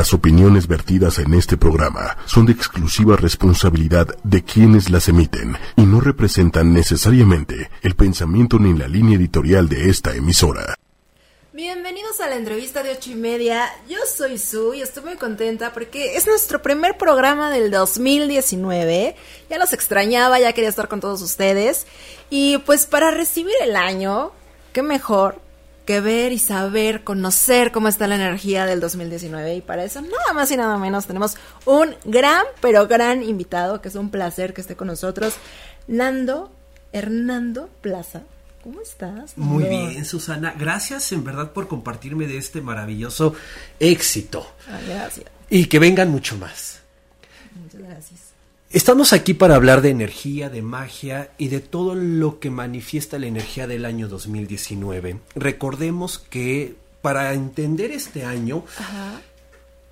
Las opiniones vertidas en este programa son de exclusiva responsabilidad de quienes las emiten y no representan necesariamente el pensamiento ni la línea editorial de esta emisora. Bienvenidos a la entrevista de ocho y media. Yo soy Su y estoy muy contenta porque es nuestro primer programa del 2019. Ya los extrañaba, ya quería estar con todos ustedes. Y pues para recibir el año, qué mejor que ver y saber, conocer cómo está la energía del 2019. Y para eso, nada más y nada menos, tenemos un gran, pero gran invitado, que es un placer que esté con nosotros, Nando Hernando Plaza. ¿Cómo estás? Muy bien, Susana. Gracias en verdad por compartirme de este maravilloso éxito. Ah, gracias. Y que vengan mucho más. Estamos aquí para hablar de energía, de magia y de todo lo que manifiesta la energía del año 2019. Recordemos que para entender este año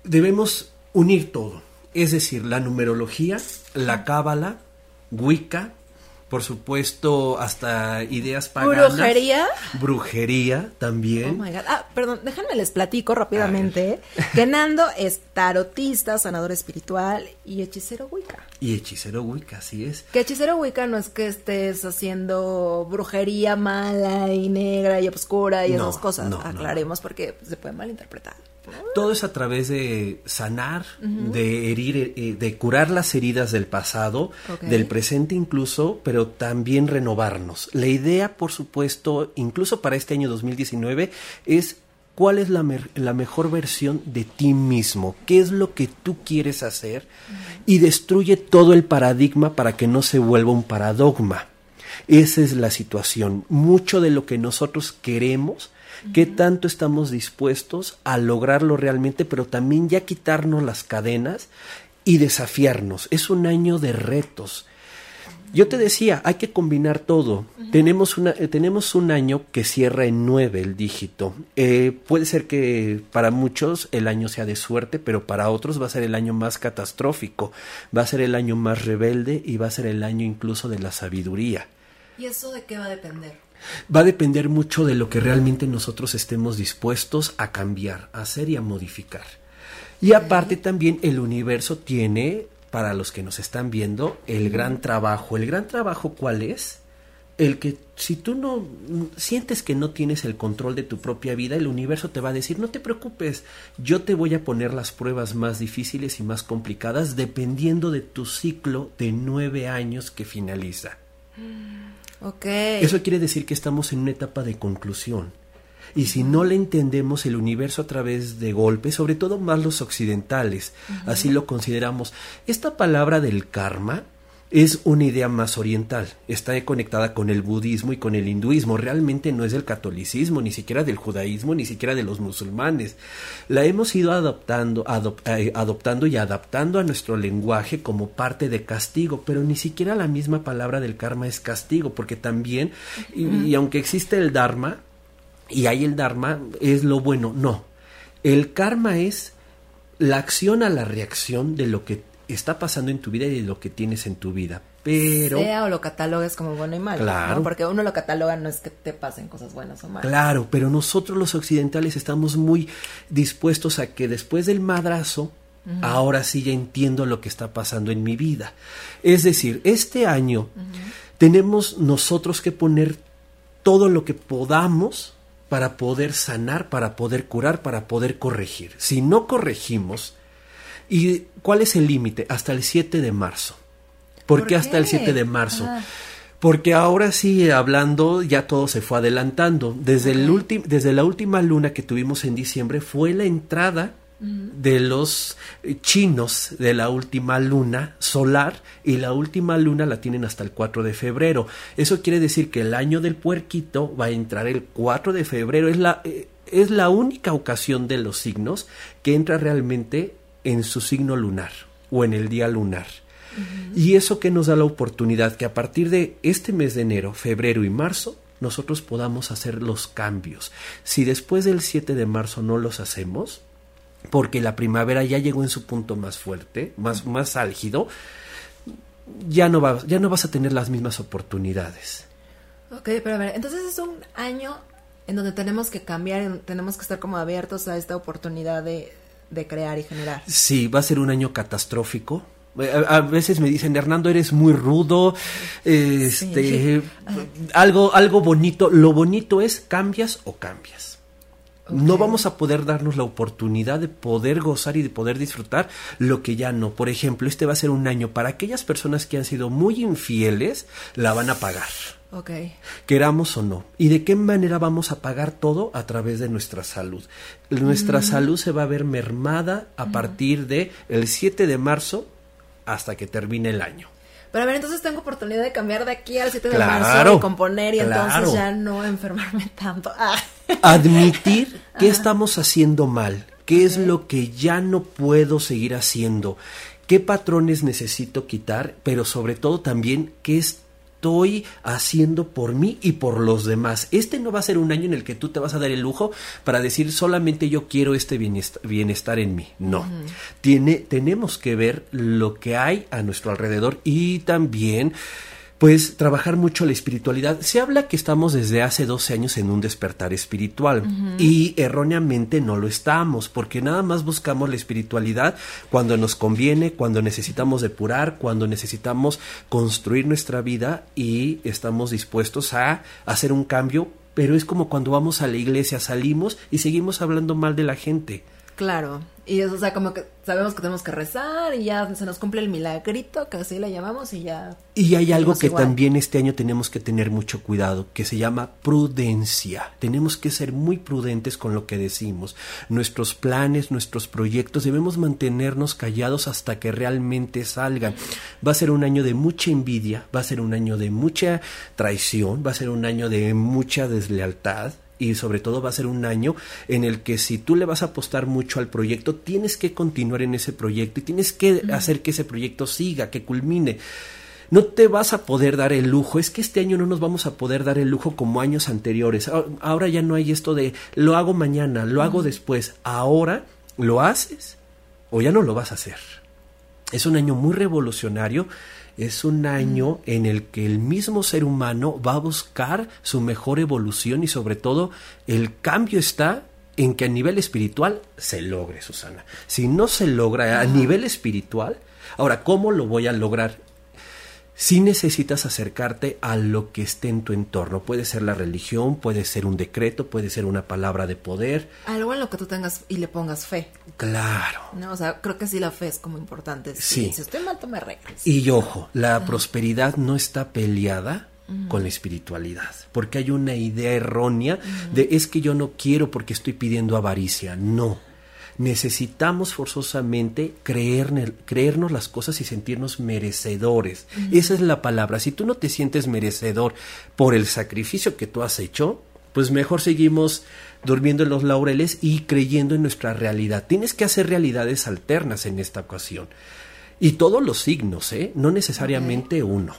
debemos unir todo, es decir, la numerología, la cábala, Wicca, por supuesto, hasta ideas paganas. ¿Brujería? Brujería también. Oh my God. Ah, perdón, déjenme les platico rápidamente que Nando es tarotista, sanador espiritual y hechicero Wicca. Y hechicero Wicca, así es. Que hechicero Wicca no es que estés haciendo brujería mala y negra y oscura y No, esas cosas. no, no. Aclaremos porque se puede malinterpretar. Todo es a través de sanar, de herir, eh, de curar las heridas del pasado, del presente incluso, pero también renovarnos. La idea, por supuesto, incluso para este año 2019, es cuál es la, la mejor versión de ti mismo, qué es lo que tú quieres hacer y destruye todo el paradigma para que no se vuelva un paradogma. Esa es la situación. Mucho de lo que nosotros queremos, qué tanto estamos dispuestos a lograrlo realmente, pero también ya quitarnos las cadenas y desafiarnos. Es un año de retos. Yo te decía, hay que combinar todo. tenemos, una, eh, tenemos un año que cierra en nueve el dígito. Eh, puede ser que para muchos el año sea de suerte, pero para otros va a ser el año más catastrófico. Va a ser el año más rebelde y va a ser el año incluso de la sabiduría. ¿Y eso de qué va a depender? Va a depender mucho de lo que realmente nosotros estemos dispuestos a cambiar, a hacer y a modificar. Y aparte también el universo tiene, para los que nos están viendo, el gran trabajo. ¿El gran trabajo cuál es? El que si tú no mm, sientes que no tienes el control de tu propia vida, el universo te va a decir, no te preocupes, yo te voy a poner las pruebas más difíciles y más complicadas dependiendo de tu ciclo de nueve años que finaliza. Ok. Eso quiere decir que estamos en una etapa de conclusión. Y si no le entendemos el universo a través de golpes, sobre todo más los occidentales, así lo consideramos, esta palabra del karma es una idea más oriental, está conectada con el budismo y con el hinduismo, realmente no es del catolicismo, ni siquiera del judaísmo, ni siquiera de los musulmanes. La hemos ido adoptando, adop- eh, adoptando y adaptando a nuestro lenguaje como parte de castigo, pero ni siquiera la misma palabra del karma es castigo, porque también, y, y aunque existe el dharma, y hay el dharma, es lo bueno, no. El karma es la acción a la reacción de lo que está pasando en tu vida y de lo que tienes en tu vida. Pero, Sea o lo catalogues como bueno y malo. Claro. ¿no? Porque uno lo cataloga no es que te pasen cosas buenas o malas. claro, pero nosotros los occidentales estamos muy dispuestos a que después del madrazo, ahora sí ya entiendo lo que está pasando en mi vida. Es decir, este año tenemos nosotros que poner todo lo que podamos para poder sanar, para poder curar, para poder corregir. Si no corregimos, ¿y cuál es el límite? Hasta el 7 de marzo. ¿Por, ¿Por qué hasta el qué? 7 de marzo? Ah. Porque ahora sí, hablando, ya todo se fue adelantando. Desde, el desde la última luna que tuvimos en diciembre fue la entrada de los chinos de la última luna solar y la última luna la tienen hasta el 4 de febrero. Eso quiere decir que el año del puerquito va a entrar el 4 de febrero. Es la, eh, es la única ocasión de los signos que entra realmente en su signo lunar o en el día lunar. Y eso que nos da la oportunidad que a partir de este mes de enero, febrero y marzo, nosotros podamos hacer los cambios. Si después del 7 de marzo no los hacemos, porque la primavera ya llegó en su punto más fuerte, más, más álgido, ya no, va- ya no vas a tener las mismas oportunidades. Ok, pero a ver, entonces es un año en donde tenemos que cambiar, en- tenemos que estar como abiertos a esta oportunidad de, de crear y generar. Sí, va a ser un año catastrófico. A, a veces me dicen, Hernando, eres muy rudo, este, Sí. algo, algo bonito. Lo bonito es cambias o cambias. No vamos a poder darnos la oportunidad de poder gozar y de poder disfrutar lo que ya no. Por ejemplo, este va a ser un año para aquellas personas que han sido muy infieles, la van a pagar Ok. queramos o no. ¿Y de qué manera vamos a pagar todo? A través de nuestra salud. Nuestra salud se va a ver mermada a partir de el 7 de marzo hasta que termine el año. Pero a ver, entonces tengo oportunidad de cambiar de aquí al 7 de Claro, marzo y componer y claro. entonces ya no enfermarme tanto. Ah. Admitir qué estamos haciendo mal, qué es lo que ya no puedo seguir haciendo, qué patrones necesito quitar, pero sobre todo también qué estoy haciendo por mí y por los demás. Este no va a ser un año en el que tú te vas a dar el lujo para decir solamente yo quiero este bienestar, bienestar en mí. No. Tiene, tenemos que ver lo que hay a nuestro alrededor y también pues trabajar mucho la espiritualidad. Se habla que estamos desde hace 12 años en un despertar espiritual y erróneamente no lo estamos porque nada más buscamos la espiritualidad cuando nos conviene, cuando necesitamos depurar, cuando necesitamos construir nuestra vida y estamos dispuestos a hacer un cambio, pero es como cuando vamos a la iglesia, salimos y seguimos hablando mal de la gente. Claro. Y eso, o sea, como que sabemos que tenemos que rezar y ya se nos cumple el milagrito, que así le llamamos, y ya. Y hay algo que igual. también este año tenemos que tener mucho cuidado, que se llama prudencia. Tenemos que ser muy prudentes con lo que decimos. Nuestros planes, nuestros proyectos, debemos mantenernos callados hasta que realmente salgan. Va a ser un año de mucha envidia, va a ser un año de mucha traición, va a ser un año de mucha deslealtad. Y sobre todo va a ser un año en el que si tú le vas a apostar mucho al proyecto, tienes que continuar en ese proyecto y tienes que hacer que ese proyecto siga, que culmine. No te vas a poder dar el lujo. Es que este año no nos vamos a poder dar el lujo como años anteriores. A- Ahora ya no hay esto de lo hago mañana, lo hago después. Ahora lo haces o ya no lo vas a hacer. Es un año muy revolucionario. Es un año en el que el mismo ser humano va a buscar su mejor evolución y sobre todo el cambio está en que a nivel espiritual se logre, Susana. Si no se logra a nivel espiritual, ahora, ¿cómo lo voy a lograr? Si necesitas acercarte a lo que esté en tu entorno. Puede ser la religión, puede ser un decreto, puede ser una palabra de poder. Algo en lo que tú tengas y le pongas fe. Claro. ¿no? O sea, creo que sí la fe es como importante. Sí. Si, si estoy mal, tú me arreglas. Y ojo, la prosperidad no está peleada con la espiritualidad, porque hay una idea errónea de es que yo no quiero porque estoy pidiendo avaricia. No. Necesitamos forzosamente creer, creernos las cosas y sentirnos merecedores. Esa es la palabra. Si tú no te sientes merecedor por el sacrificio que tú has hecho, pues mejor seguimos durmiendo en los laureles y creyendo en nuestra realidad. Tienes que hacer realidades alternas en esta ocasión. Y todos los signos, ¿eh? No necesariamente uno.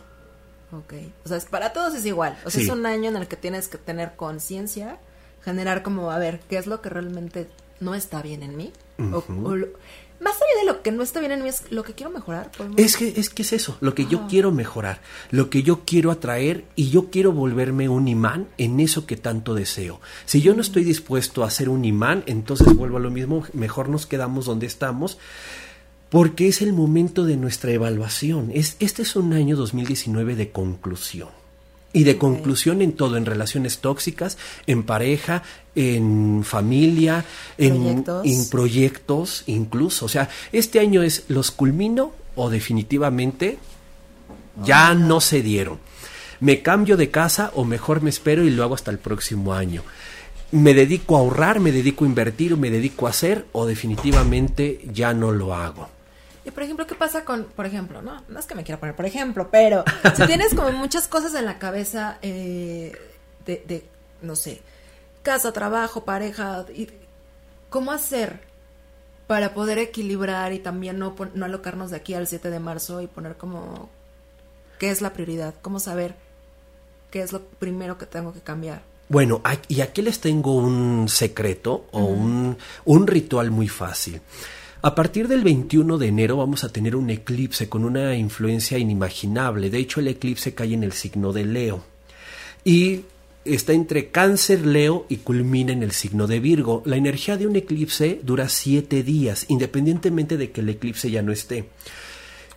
Ok. O sea, es- para todos es igual. O sea, Sí. es un año en el que tienes que tener conciencia, generar como, a ver, ¿qué es lo que realmente no está bien en mí? O- o lo- más allá de lo que no está bien en mí, es lo que quiero mejorar. ¿Podemos- Es que, es que es eso, lo que yo quiero mejorar, lo que yo quiero atraer y yo quiero volverme un imán en eso que tanto deseo. Si yo no estoy dispuesto a ser un imán, entonces vuelvo a lo mismo, mejor nos quedamos donde estamos, porque es el momento de nuestra evaluación. Es, este es un año 2019 de conclusión. Y de conclusión en todo, en relaciones tóxicas, en pareja, en familia, en Proyectos. en proyectos incluso. O sea, este año es los culmino o definitivamente ya no se dieron. Me cambio de casa o mejor me espero y lo hago hasta el próximo año. Me dedico a ahorrar, me dedico a invertir me dedico a hacer o definitivamente ya no lo hago. Por ejemplo, ¿qué pasa con, por ejemplo, no, no es que me quiera poner por ejemplo, pero si tienes como muchas cosas en la cabeza eh, de, de, no sé, casa, trabajo, pareja, y, ¿cómo hacer para poder equilibrar y también no, no alocarnos de aquí al 7 de marzo y poner como, ¿qué es la prioridad? ¿Cómo saber qué es lo primero que tengo que cambiar? Bueno, y aquí les tengo un secreto o un, un ritual muy fácil. A partir del 21 de enero vamos a tener un eclipse con una influencia inimaginable. De hecho, el eclipse cae en el signo de Leo. Y está entre cáncer, Leo y culmina en el signo de Virgo. La energía de un eclipse dura siete días, independientemente de que el eclipse ya no esté.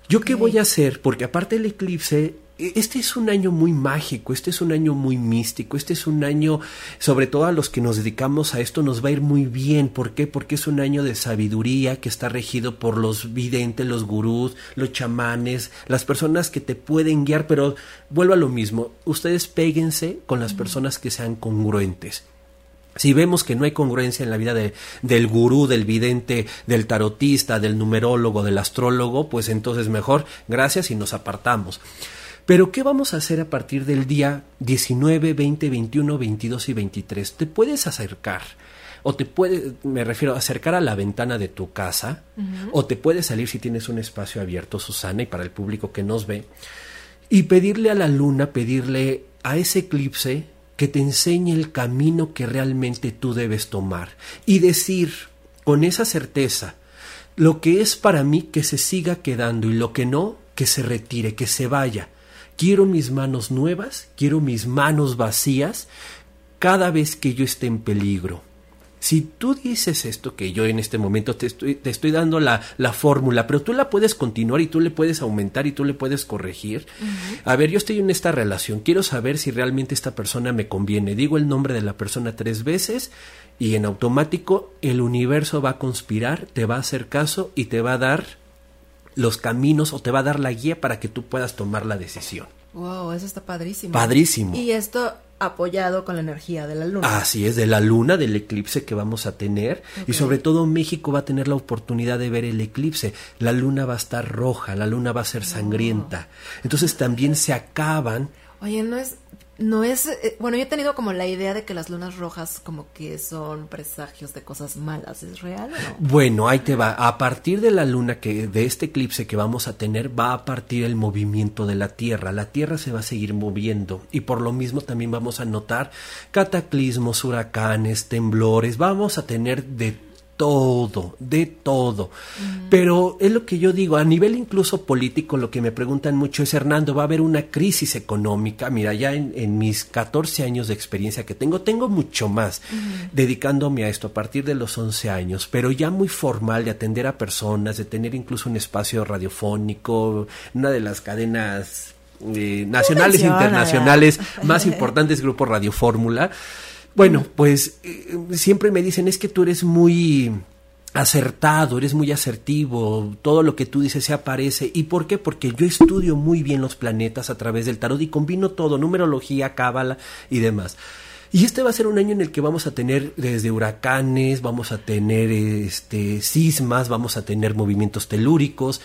¿Yo qué voy a hacer? Porque aparte del eclipse, este es un año muy mágico, este es un año muy místico, este es un año, sobre todo a los que nos dedicamos a esto, nos va a ir muy bien. ¿Por qué? Porque es un año de sabiduría que está regido por los videntes, los gurús, los chamanes, las personas que te pueden guiar, pero vuelvo a lo mismo, ustedes péguense con las personas que sean congruentes. Si vemos que no hay congruencia en la vida de, del gurú, del vidente, del tarotista, del numerólogo, del astrólogo, pues entonces mejor gracias y nos apartamos. Pero ¿qué vamos a hacer a partir del día 19, 20, 21, 22 y 23? Te puedes acercar o te puede, me refiero, acercar a la ventana de tu casa, o te puedes salir si tienes un espacio abierto, Susana, y para el público que nos ve, y pedirle a la luna, pedirle a ese eclipse que te enseñe el camino que realmente tú debes tomar. Y decir con esa certeza lo que es para mí que se siga quedando y lo que no que se retire, que se vaya. Quiero mis manos nuevas, quiero mis manos vacías cada vez que yo esté en peligro. Si tú dices esto, que yo en este momento te estoy, te estoy dando la, la fórmula, pero tú la puedes continuar y tú le puedes aumentar y tú le puedes corregir. A ver, yo estoy en esta relación, quiero saber si realmente esta persona me conviene. Digo el nombre de la persona tres veces y en automático el universo va a conspirar, te va a hacer caso y te va a dar los caminos o te va a dar la guía para que tú puedas tomar la decisión. Wow, eso está padrísimo. Padrísimo. Y esto apoyado con la energía de la luna. Así es, de la luna, del eclipse que vamos a tener. Y sobre todo México va a tener la oportunidad de ver el eclipse. La luna va a estar roja, la luna va a ser sangrienta. Entonces también se acaban. Oye, no es, no es, eh, bueno, yo he tenido como la idea de que las lunas rojas como que son presagios de cosas malas, ¿es real o no? Bueno, ahí te va. A partir de la luna que de este eclipse que vamos a tener va a partir el movimiento de la Tierra. La Tierra se va a seguir moviendo y por lo mismo también vamos a notar cataclismos, huracanes, temblores. Vamos a tener de todo, de todo. Pero es lo que yo digo, a nivel incluso político, lo que me preguntan mucho es, Hernando, va a haber una crisis económica. Mira, ya en, mis 14 años de experiencia que tengo, tengo mucho más dedicándome a esto a partir de los 11 años, pero ya muy formal de atender a personas, de tener incluso un espacio radiofónico, una de las cadenas eh, nacionales e internacionales más importantes, Grupo Radio Fórmula. Bueno, pues eh, siempre me dicen, es que tú eres muy acertado, eres muy asertivo, todo lo que tú dices se aparece. ¿Y por qué? Porque yo estudio muy bien los planetas a través del tarot y combino todo, numerología, cábala y demás. Y este va a ser un año en el que vamos a tener desde huracanes, vamos a tener este sismas, vamos a tener movimientos telúricos,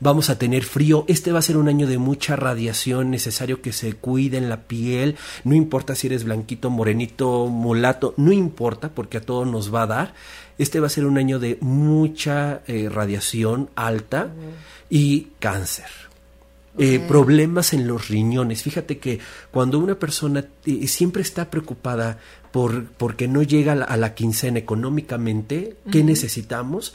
vamos a tener frío. Este va a ser un año de mucha radiación, necesario que se cuide en la piel, no importa si eres blanquito, morenito, mulato, no importa porque a todos nos va a dar. Este va a ser un año de mucha eh, radiación alta y cáncer. Eh, problemas en los riñones. Fíjate que cuando una persona eh, siempre está preocupada por porque no llega a la, quincena económicamente, ¿qué necesitamos?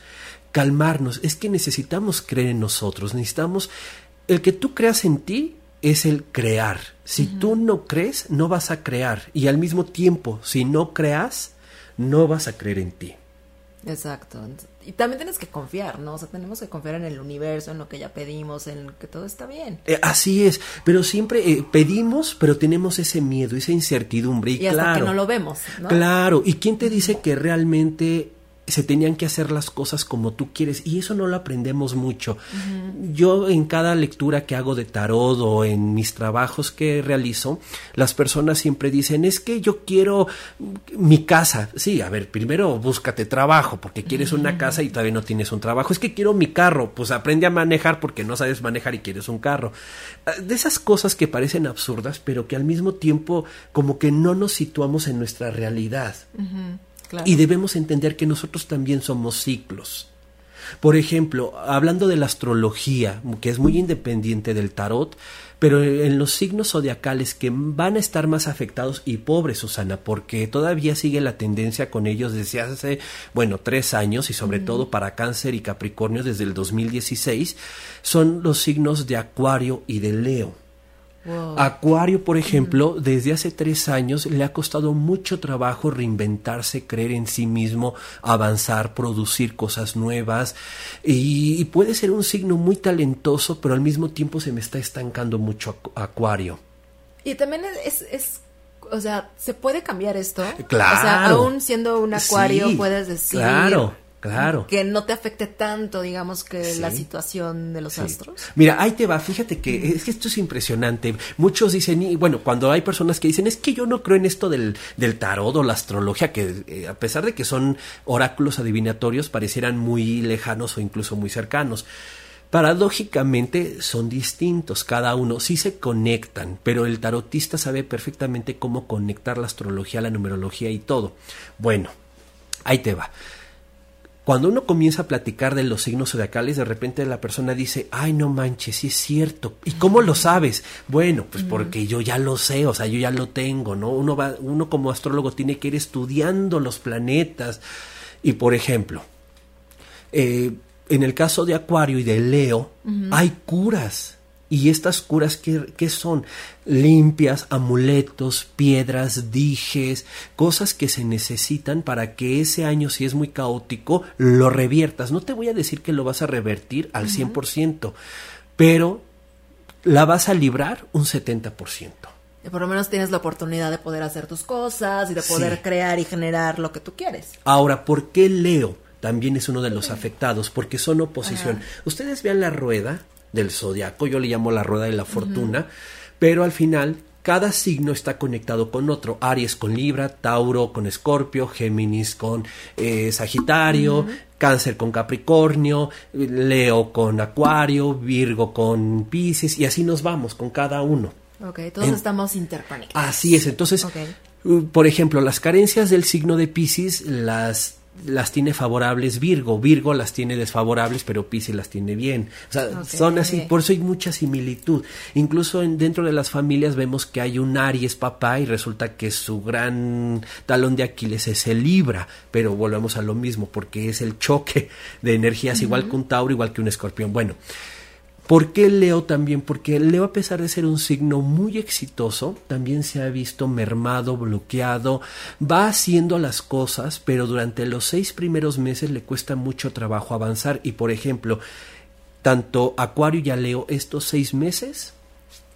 Calmarnos. Es que necesitamos creer en nosotros. Necesitamos el que tú creas en ti es el crear. Si tú no crees, no vas a crear. Y al mismo tiempo, si no creas, no vas a creer en ti. Exacto. Y también tienes que confiar, ¿no? O sea, tenemos que confiar en el universo, en lo que ya pedimos, en que todo está bien. Eh, así es, pero siempre eh, pedimos, pero tenemos ese miedo, esa incertidumbre. Y, y hasta claro, que no lo vemos, ¿no? Claro, ¿y quién te dice que realmente se tenían que hacer las cosas como tú quieres y eso no lo aprendemos mucho. Yo en cada lectura que hago de tarot o en mis trabajos que realizo, las personas siempre dicen, es que yo quiero mi casa. Sí, a ver, primero búscate trabajo porque quieres una casa y todavía no tienes un trabajo. Es que quiero mi carro, pues aprende a manejar porque no sabes manejar y quieres un carro. Ah, de esas cosas que parecen absurdas, pero que al mismo tiempo como que no nos situamos en nuestra realidad. Y debemos entender que nosotros también somos ciclos. Por ejemplo, hablando de la astrología, que es muy independiente del tarot, pero en los signos zodiacales que van a estar más afectados, y pobre Susana, porque todavía sigue la tendencia con ellos desde hace, bueno, tres años, y sobre todo para Cáncer y Capricornio desde el 2016, son los signos de Acuario y de Leo. Acuario, por ejemplo, desde hace tres años le ha costado mucho trabajo reinventarse, creer en sí mismo, avanzar, producir cosas nuevas y, puede ser un signo muy talentoso, pero al mismo tiempo se me está estancando mucho Acuario. Y también es, es o sea, ¿se puede cambiar esto? Claro. O sea, aún siendo un acuario puedes decir... Claro. Claro. Que no te afecte tanto, digamos, que la situación de los astros. Mira, ahí te va, fíjate que es que esto es impresionante. Muchos dicen, y bueno, cuando hay personas que dicen, es que yo no creo en esto del, del tarot o la astrología, que eh, a pesar de que son oráculos adivinatorios, parecieran muy lejanos o incluso muy cercanos. Paradójicamente son distintos, cada uno sí se conectan, pero el tarotista sabe perfectamente cómo conectar la astrología, la numerología y todo. Bueno, ahí te va. Cuando uno comienza a platicar de los signos zodiacales, de repente la persona dice, ay, no manches, sí es cierto. ¿Y cómo lo sabes? Bueno, pues porque yo ya lo sé, o sea, yo ya lo tengo, ¿no? Uno, va, uno como astrólogo tiene que ir estudiando los planetas. Y por ejemplo, eh, en el caso de Acuario y de Leo, hay curas ¿Y estas curas qué, son? Limpias, amuletos, piedras, dijes, cosas que se necesitan para que ese año, si es muy caótico, lo reviertas. No te voy a decir que lo vas a revertir al 100%, pero la vas a librar un 70%. Y por lo menos tienes la oportunidad de poder hacer tus cosas y de poder crear y generar lo que tú quieres. Ahora, ¿por qué Leo? También es uno de los afectados, porque son oposición. Ustedes vean la rueda del zodiaco, yo le llamo la rueda de la fortuna, pero al final cada signo está conectado con otro. Aries con Libra, Tauro con Escorpio, Géminis con eh, Sagitario, Cáncer con Capricornio, Leo con Acuario, Virgo con Pisces y así nos vamos con cada uno. Ok, todos estamos interconectados. Así es, entonces, uh, por ejemplo, las carencias del signo de Pisces las las tiene favorables Virgo, Virgo las tiene desfavorables, pero Pisces las tiene bien. O sea, son así, por eso hay mucha similitud. Incluso en, dentro de las familias vemos que hay un Aries papá y resulta que su gran talón de Aquiles es el Libra, pero volvemos a lo mismo, porque es el choque de energías, igual que un Tauro, igual que un Escorpión. Bueno, ¿Por qué Leo también? Porque Leo, a pesar de ser un signo muy exitoso, también se ha visto mermado, bloqueado, va haciendo las cosas, pero durante los seis primeros meses le cuesta mucho trabajo avanzar. Y por ejemplo, tanto Acuario y a Leo, estos seis meses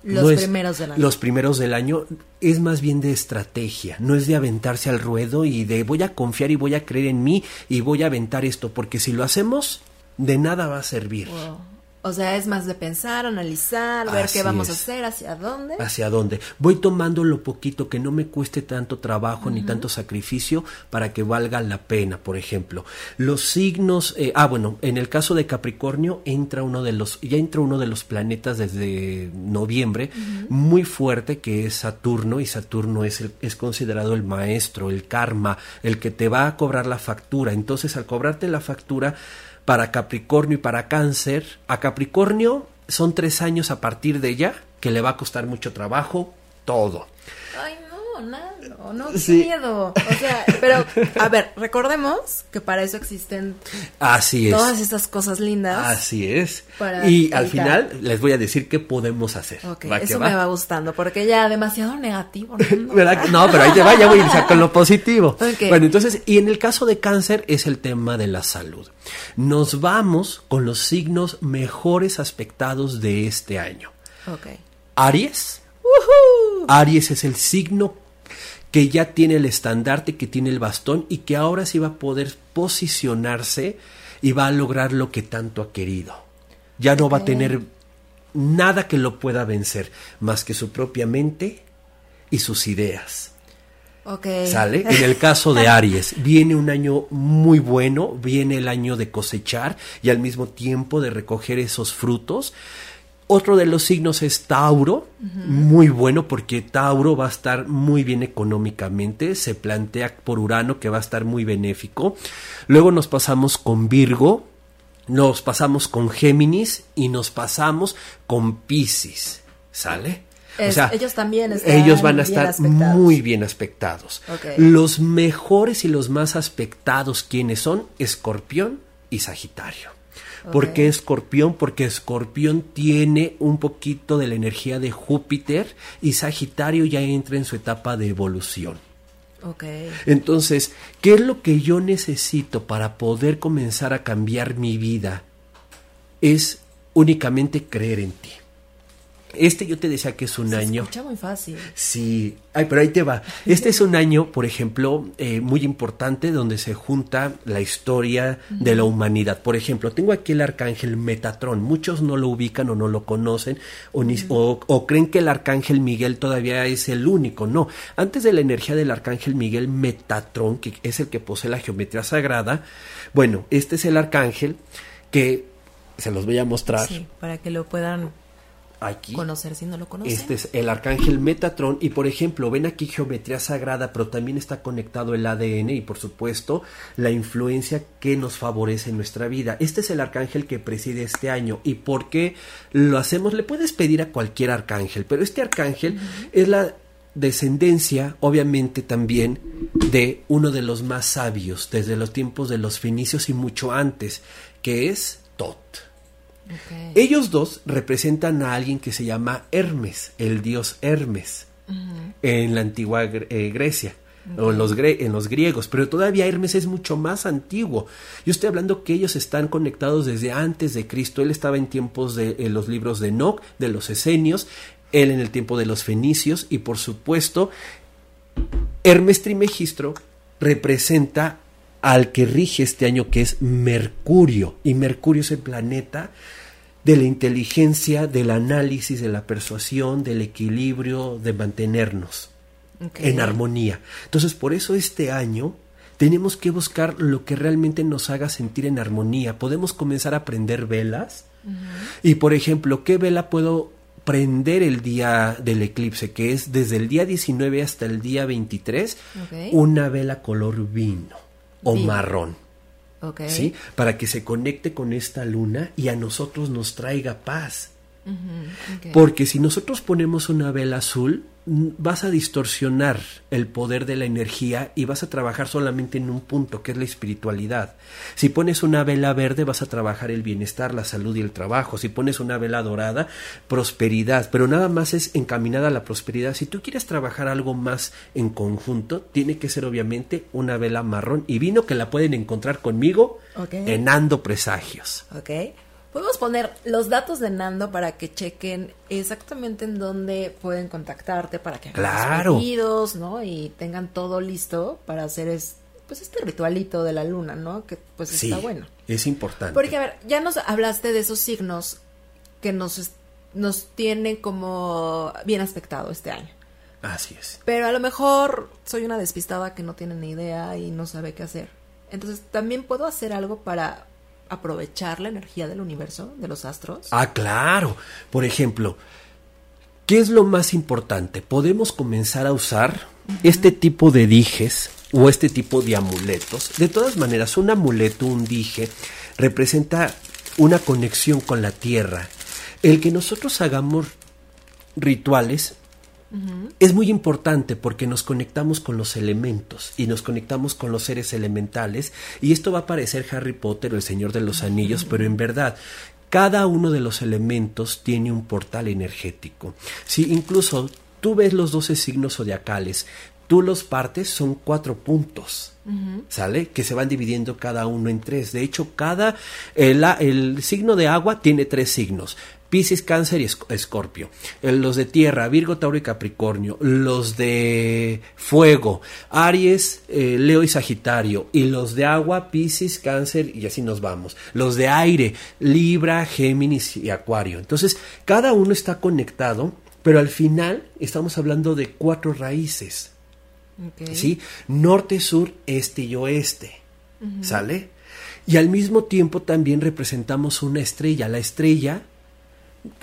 los primeros del año. Los primeros del año es más bien de estrategia, no es de aventarse al ruedo y de voy a confiar y voy a creer en mí y voy a aventar esto, porque si lo hacemos, de nada va a servir. O sea, es más de pensar, analizar, ver qué vamos a hacer, hacia dónde. Hacia dónde. Voy tomando lo poquito que no me cueste tanto trabajo ni tanto sacrificio para que valga la pena, por ejemplo. Los signos, eh, ah, bueno, en el caso de Capricornio entra uno de los, ya entra uno de los planetas desde noviembre, muy fuerte, que es Saturno, y Saturno es, el, es considerado el maestro, el karma, el que te va a cobrar la factura. Entonces, al cobrarte la factura, para Capricornio y para Cáncer. A Capricornio son tres años a partir de ya que le va a costar mucho trabajo todo. Ay, no, nada, no, miedo. O sea, pero, a ver, recordemos que para eso existen Así es. todas estas cosas lindas. Así es. y al final les voy a decir qué podemos hacer. eso me va gustando, porque ya demasiado negativo. No, pero ahí te va, ya voy a ir con lo positivo. Bueno, entonces, y en el caso de cáncer es el tema de la salud. Nos vamos con los signos mejores aspectados de este año. Aries. Aries es el signo que ya tiene el estandarte, que tiene el bastón y que ahora sí va a poder posicionarse y va a lograr lo que tanto ha querido. Ya no va a tener nada que lo pueda vencer más que su propia mente y sus ideas. ¿Sale? En el caso de Aries, viene un año muy bueno, viene el año de cosechar y al mismo tiempo de recoger esos frutos. Otro de los signos es Tauro, muy bueno porque Tauro va a estar muy bien económicamente, se plantea por Urano que va a estar muy benéfico. Luego nos pasamos con Virgo, nos pasamos con Géminis y nos pasamos con Pisces, ¿sale? o sea, ellos también están ellos van a estar muy bien aspectados. Los mejores y los más aspectados, ¿quiénes son? Escorpión y Sagitario. ¿Por qué escorpión? Porque escorpión tiene un poquito de la energía de Júpiter y Sagitario ya entra en su etapa de evolución. Okay. Entonces, ¿qué es lo que yo necesito para poder comenzar a cambiar mi vida? Es únicamente creer en ti. Este yo te decía que es un Se año. escucha muy fácil. Sí, ay, pero ahí te va. Este es un año, por ejemplo, eh, muy importante donde se junta la historia de la humanidad. Por ejemplo, tengo aquí el arcángel Metatrón. Muchos no lo ubican o no lo conocen o, ni- o- o creen que el arcángel Miguel todavía es el único. No, antes de la energía del arcángel Miguel, Metatrón, que es el que posee la geometría sagrada, bueno, este es el arcángel que se los voy a mostrar Sí, para que lo puedan aquí. conocer si no lo conocen. Este es el arcángel Metatrón y por ejemplo ven aquí geometría sagrada pero también está conectado el ADN y por supuesto la influencia que nos favorece en nuestra vida. Este es el arcángel que preside este año y por qué lo hacemos le puedes pedir a cualquier arcángel pero este arcángel es la descendencia obviamente también de uno de los más sabios desde los tiempos de los fenicios y mucho antes que es Tot. Ellos dos representan a alguien que se llama Hermes, el dios Hermes, en la antigua eh, Grecia. O en los, gre- en los griegos, pero todavía Hermes es mucho más antiguo. Yo estoy hablando que ellos están conectados desde antes de Cristo. Él estaba en tiempos de en los libros de Enoch, de los esenios, él en el tiempo de los fenicios y por supuesto Hermes Trimegistro representa al que rige este año que es Mercurio y Mercurio es el planeta de la inteligencia, del análisis, de la persuasión, del equilibrio, de mantenernos en armonía. Entonces, por eso este año tenemos que buscar lo que realmente nos haga sentir en armonía. Podemos comenzar a prender velas y, por ejemplo, ¿qué vela puedo prender el día del eclipse? Que es desde el día 19 hasta el día 23, Ok. una vela color vino o marrón. ¿Sí? Para que se conecte con esta luna y a nosotros nos traiga paz. Porque si nosotros ponemos una vela azul, vas a distorsionar el poder de la energía y vas a trabajar solamente en un punto, que es la espiritualidad. Si pones una vela verde, vas a trabajar el bienestar, la salud y el trabajo. Si pones una vela dorada, prosperidad. Pero nada más es encaminada a la prosperidad. Si tú quieres trabajar algo más en conjunto, tiene que ser obviamente una vela marrón y vino que la pueden encontrar conmigo Ok. en Ando Presagios. Podemos poner los datos de Nando para que chequen exactamente en dónde pueden contactarte para que hagan sus Claro. pedidos, ¿no? Y tengan todo listo para hacer es, pues este ritualito de la luna, ¿no? Que pues Sí, está bueno. es importante. Porque, a ver, ya nos hablaste de esos signos que nos, nos tienen como bien aspectado este año. Así es. Pero a lo mejor soy una despistada que no tiene ni idea y no sabe qué hacer. Entonces, ¿también puedo hacer algo para aprovechar la energía del universo, de los astros? Ah, claro. Por ejemplo, ¿qué es lo más importante? Podemos comenzar a usar este tipo de dijes o este tipo de amuletos. De todas maneras, un amuleto, un dije, representa una conexión con la tierra. El que nosotros hagamos rituales es muy importante porque nos conectamos con los elementos y nos conectamos con los seres elementales y esto va a parecer Harry Potter o el Señor de los Anillos, pero en verdad cada uno de los elementos tiene un portal energético. Si incluso tú ves los 12 signos zodiacales, tú los partes son cuatro puntos. ¿Sale? Que se van dividiendo cada uno en tres. De hecho, cada. El, el signo de agua tiene tres signos. Piscis, Cáncer y Esc- Escorpio. Los de tierra, Virgo, Tauro y Capricornio. Los de fuego, Aries, eh, Leo y Sagitario. Y los de agua, Piscis, Cáncer y así nos vamos. Los de aire, Libra, Géminis y Acuario. Entonces, cada uno está conectado, pero al final estamos hablando de cuatro raíces. ¿sí? Norte, sur, este y oeste. ¿Sale? Y al mismo tiempo también representamos una estrella. La estrella,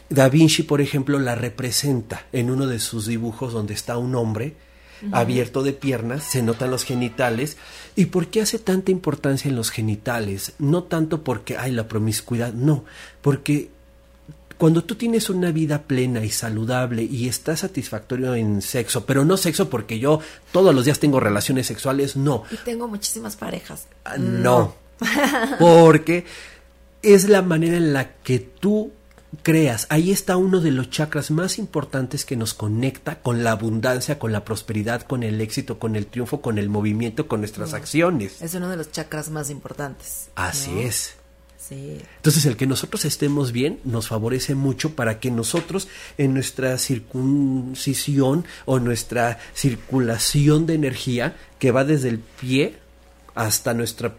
Da Vinci, por ejemplo, la representa en uno de sus dibujos donde está un hombre abierto de piernas, se notan los genitales. ¿Y por qué hace tanta importancia en los genitales? No tanto porque hay la promiscuidad, no, porque cuando tú tienes una vida plena y saludable y estás satisfactorio en sexo, pero no sexo porque yo todos los días tengo relaciones sexuales, no. Y tengo muchísimas parejas. Ah, No. Porque es la manera en la que tú creas. Ahí está uno de los chakras más importantes que nos conecta con la abundancia, con la prosperidad, con el éxito, con el triunfo, con el movimiento, con nuestras acciones. Es uno de los chakras más importantes. Así ¿no? es. Sí. Entonces el que nosotros estemos bien nos favorece mucho para que nosotros en nuestra circuncisión o nuestra circulación de energía que va desde el pie hasta nuestra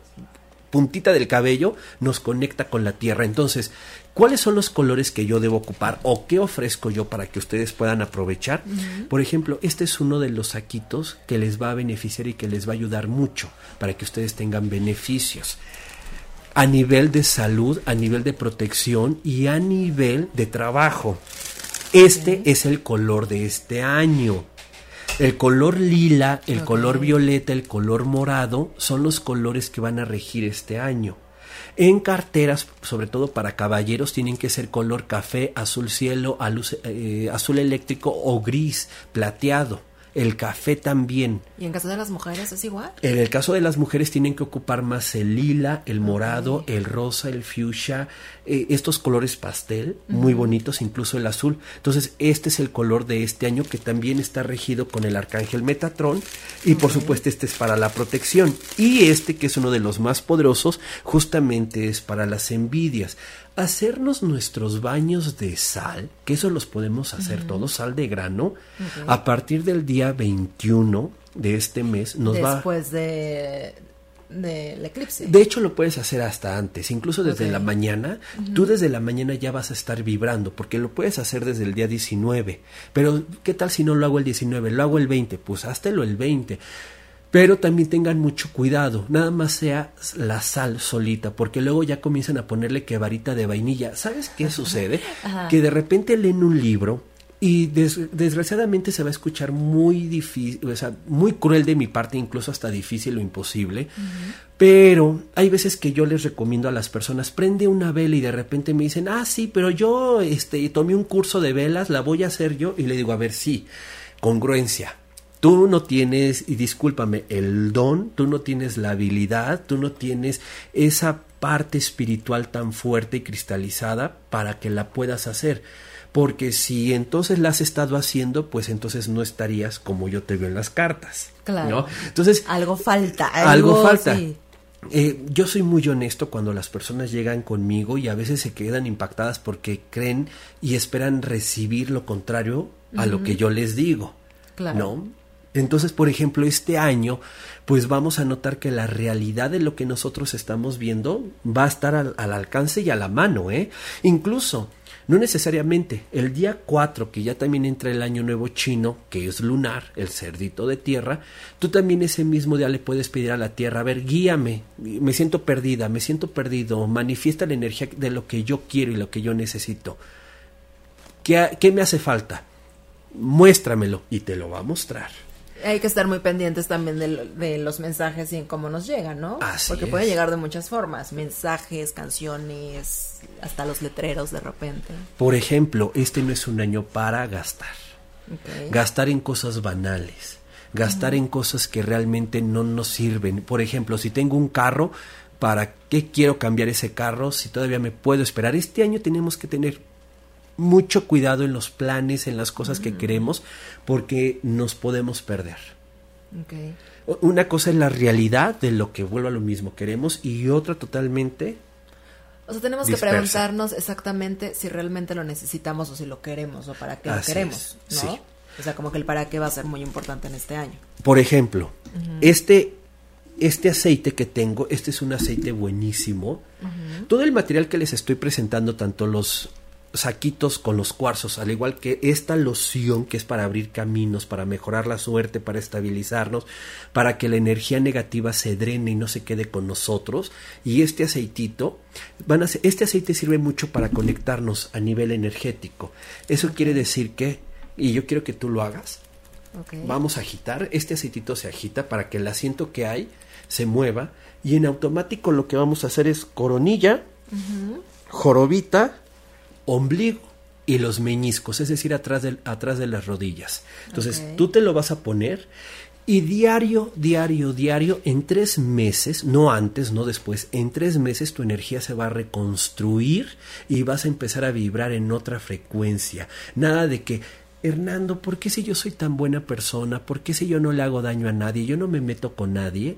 puntita del cabello nos conecta con la tierra. Entonces, ¿cuáles son los colores que yo debo ocupar o qué ofrezco yo para que ustedes puedan aprovechar? Por ejemplo, este es uno de los saquitos que les va a beneficiar y que les va a ayudar mucho para que ustedes tengan beneficios a nivel de salud, a nivel de protección y a nivel de trabajo. Este es el color de este año. El color lila, el color violeta, el color morado son los colores que van a regir este año. En carteras, sobre todo para caballeros, tienen que ser color café, azul cielo, eh, azul eléctrico o gris, plateado. El café también. ¿Y en caso de las mujeres es igual? En el caso de las mujeres tienen que ocupar más el lila, el morado, el rosa, el fuchsia, eh, estos colores pastel, muy bonitos, incluso el azul. Entonces, este es el color de este año que también está regido con el arcángel Metatron y por supuesto este es para la protección. Y este que es uno de los más poderosos, justamente es para las envidias. Hacernos nuestros baños de sal, que eso los podemos hacer todos, sal de grano, a partir del día 21 de este mes nos va Después de del eclipse. de hecho, lo puedes hacer hasta antes, incluso desde la mañana. Tú desde la mañana ya vas a estar vibrando, porque lo puedes hacer desde el día 19. Pero, ¿qué tal si no lo hago el 19? Lo hago el 20. Pues háztelo el 20. Pero también tengan mucho cuidado, nada más sea la sal solita, porque luego ya comienzan a ponerle que varita de vainilla. ¿Sabes qué sucede? Ajá. Que de repente leen un libro y des- desgraciadamente se va a escuchar muy difícil, o sea, muy cruel de mi parte, incluso hasta difícil o imposible. Pero hay veces que yo les recomiendo a las personas, prende una vela y de repente me dicen, ah, sí, pero yo este, tomé un curso de velas, la voy a hacer yo. Y le digo, a ver, sí, congruencia. Tú no tienes, y discúlpame, el don, tú no tienes la habilidad, tú no tienes esa parte espiritual tan fuerte y cristalizada para que la puedas hacer. Porque si entonces la has estado haciendo, pues entonces no estarías como yo te veo en las cartas. Claro. ¿no? Entonces, Algo falta. algo, falta. sí. Eh, yo soy muy honesto cuando las personas llegan conmigo y a veces se quedan impactadas porque creen y esperan recibir lo contrario a lo que yo les digo. Claro. ¿No? Entonces, por ejemplo, este año, pues vamos a notar que la realidad de lo que nosotros estamos viendo va a estar al, al alcance y a la mano, ¿eh? Incluso, no necesariamente, el día 4, que ya también entra el año nuevo chino, que es lunar, el cerdito de tierra, tú también ese mismo día le puedes pedir a la tierra, a ver, guíame, me siento perdida, me siento perdido, manifiesta la energía de lo que yo quiero y lo que yo necesito. ¿Qué, qué me hace falta? Muéstramelo y te lo va a mostrar. Hay que estar muy pendientes también de, de los mensajes y en cómo nos llegan, ¿no? Así Porque es. puede llegar de muchas formas. Mensajes, canciones, hasta los letreros de repente. Por ejemplo, este no es un año para gastar. Gastar en cosas banales. Gastar en cosas que realmente no nos sirven. Por ejemplo, si tengo un carro, ¿para qué quiero cambiar ese carro si todavía me puedo esperar? Este año tenemos que tener mucho cuidado en los planes, en las cosas que queremos, porque nos podemos perder. Una cosa es la realidad de lo que vuelvo a lo mismo queremos y otra totalmente O sea, tenemos Dispersa. que preguntarnos exactamente si realmente lo necesitamos o si lo queremos o para qué lo queremos, es, ¿no? sí. O sea, como que el para qué va a ser muy importante en este año. Por ejemplo, este, este aceite que tengo, este es un aceite buenísimo. Todo el material que les estoy presentando, tanto los saquitos con los cuarzos, al igual que esta loción que es para abrir caminos, para mejorar la suerte, para estabilizarnos, para que la energía negativa se drene y no se quede con nosotros. Y este aceitito, van a ser- este aceite sirve mucho para conectarnos a nivel energético. Eso quiere decir que, y yo quiero que tú lo hagas. Vamos a agitar, este aceitito se agita para que el asiento que hay se mueva y en automático lo que vamos a hacer es coronilla, jorobita, ombligo y los meñiscos, es decir, atrás de, atrás de las rodillas. Entonces tú te lo vas a poner Y diario, diario, diario, en tres meses, no antes, no después, en tres meses tu energía se va a reconstruir y vas a empezar a vibrar en otra frecuencia. Nada de que, Hernando, ¿por qué si yo soy tan buena persona? ¿Por qué si yo no le hago daño a nadie? Yo no me meto con nadie.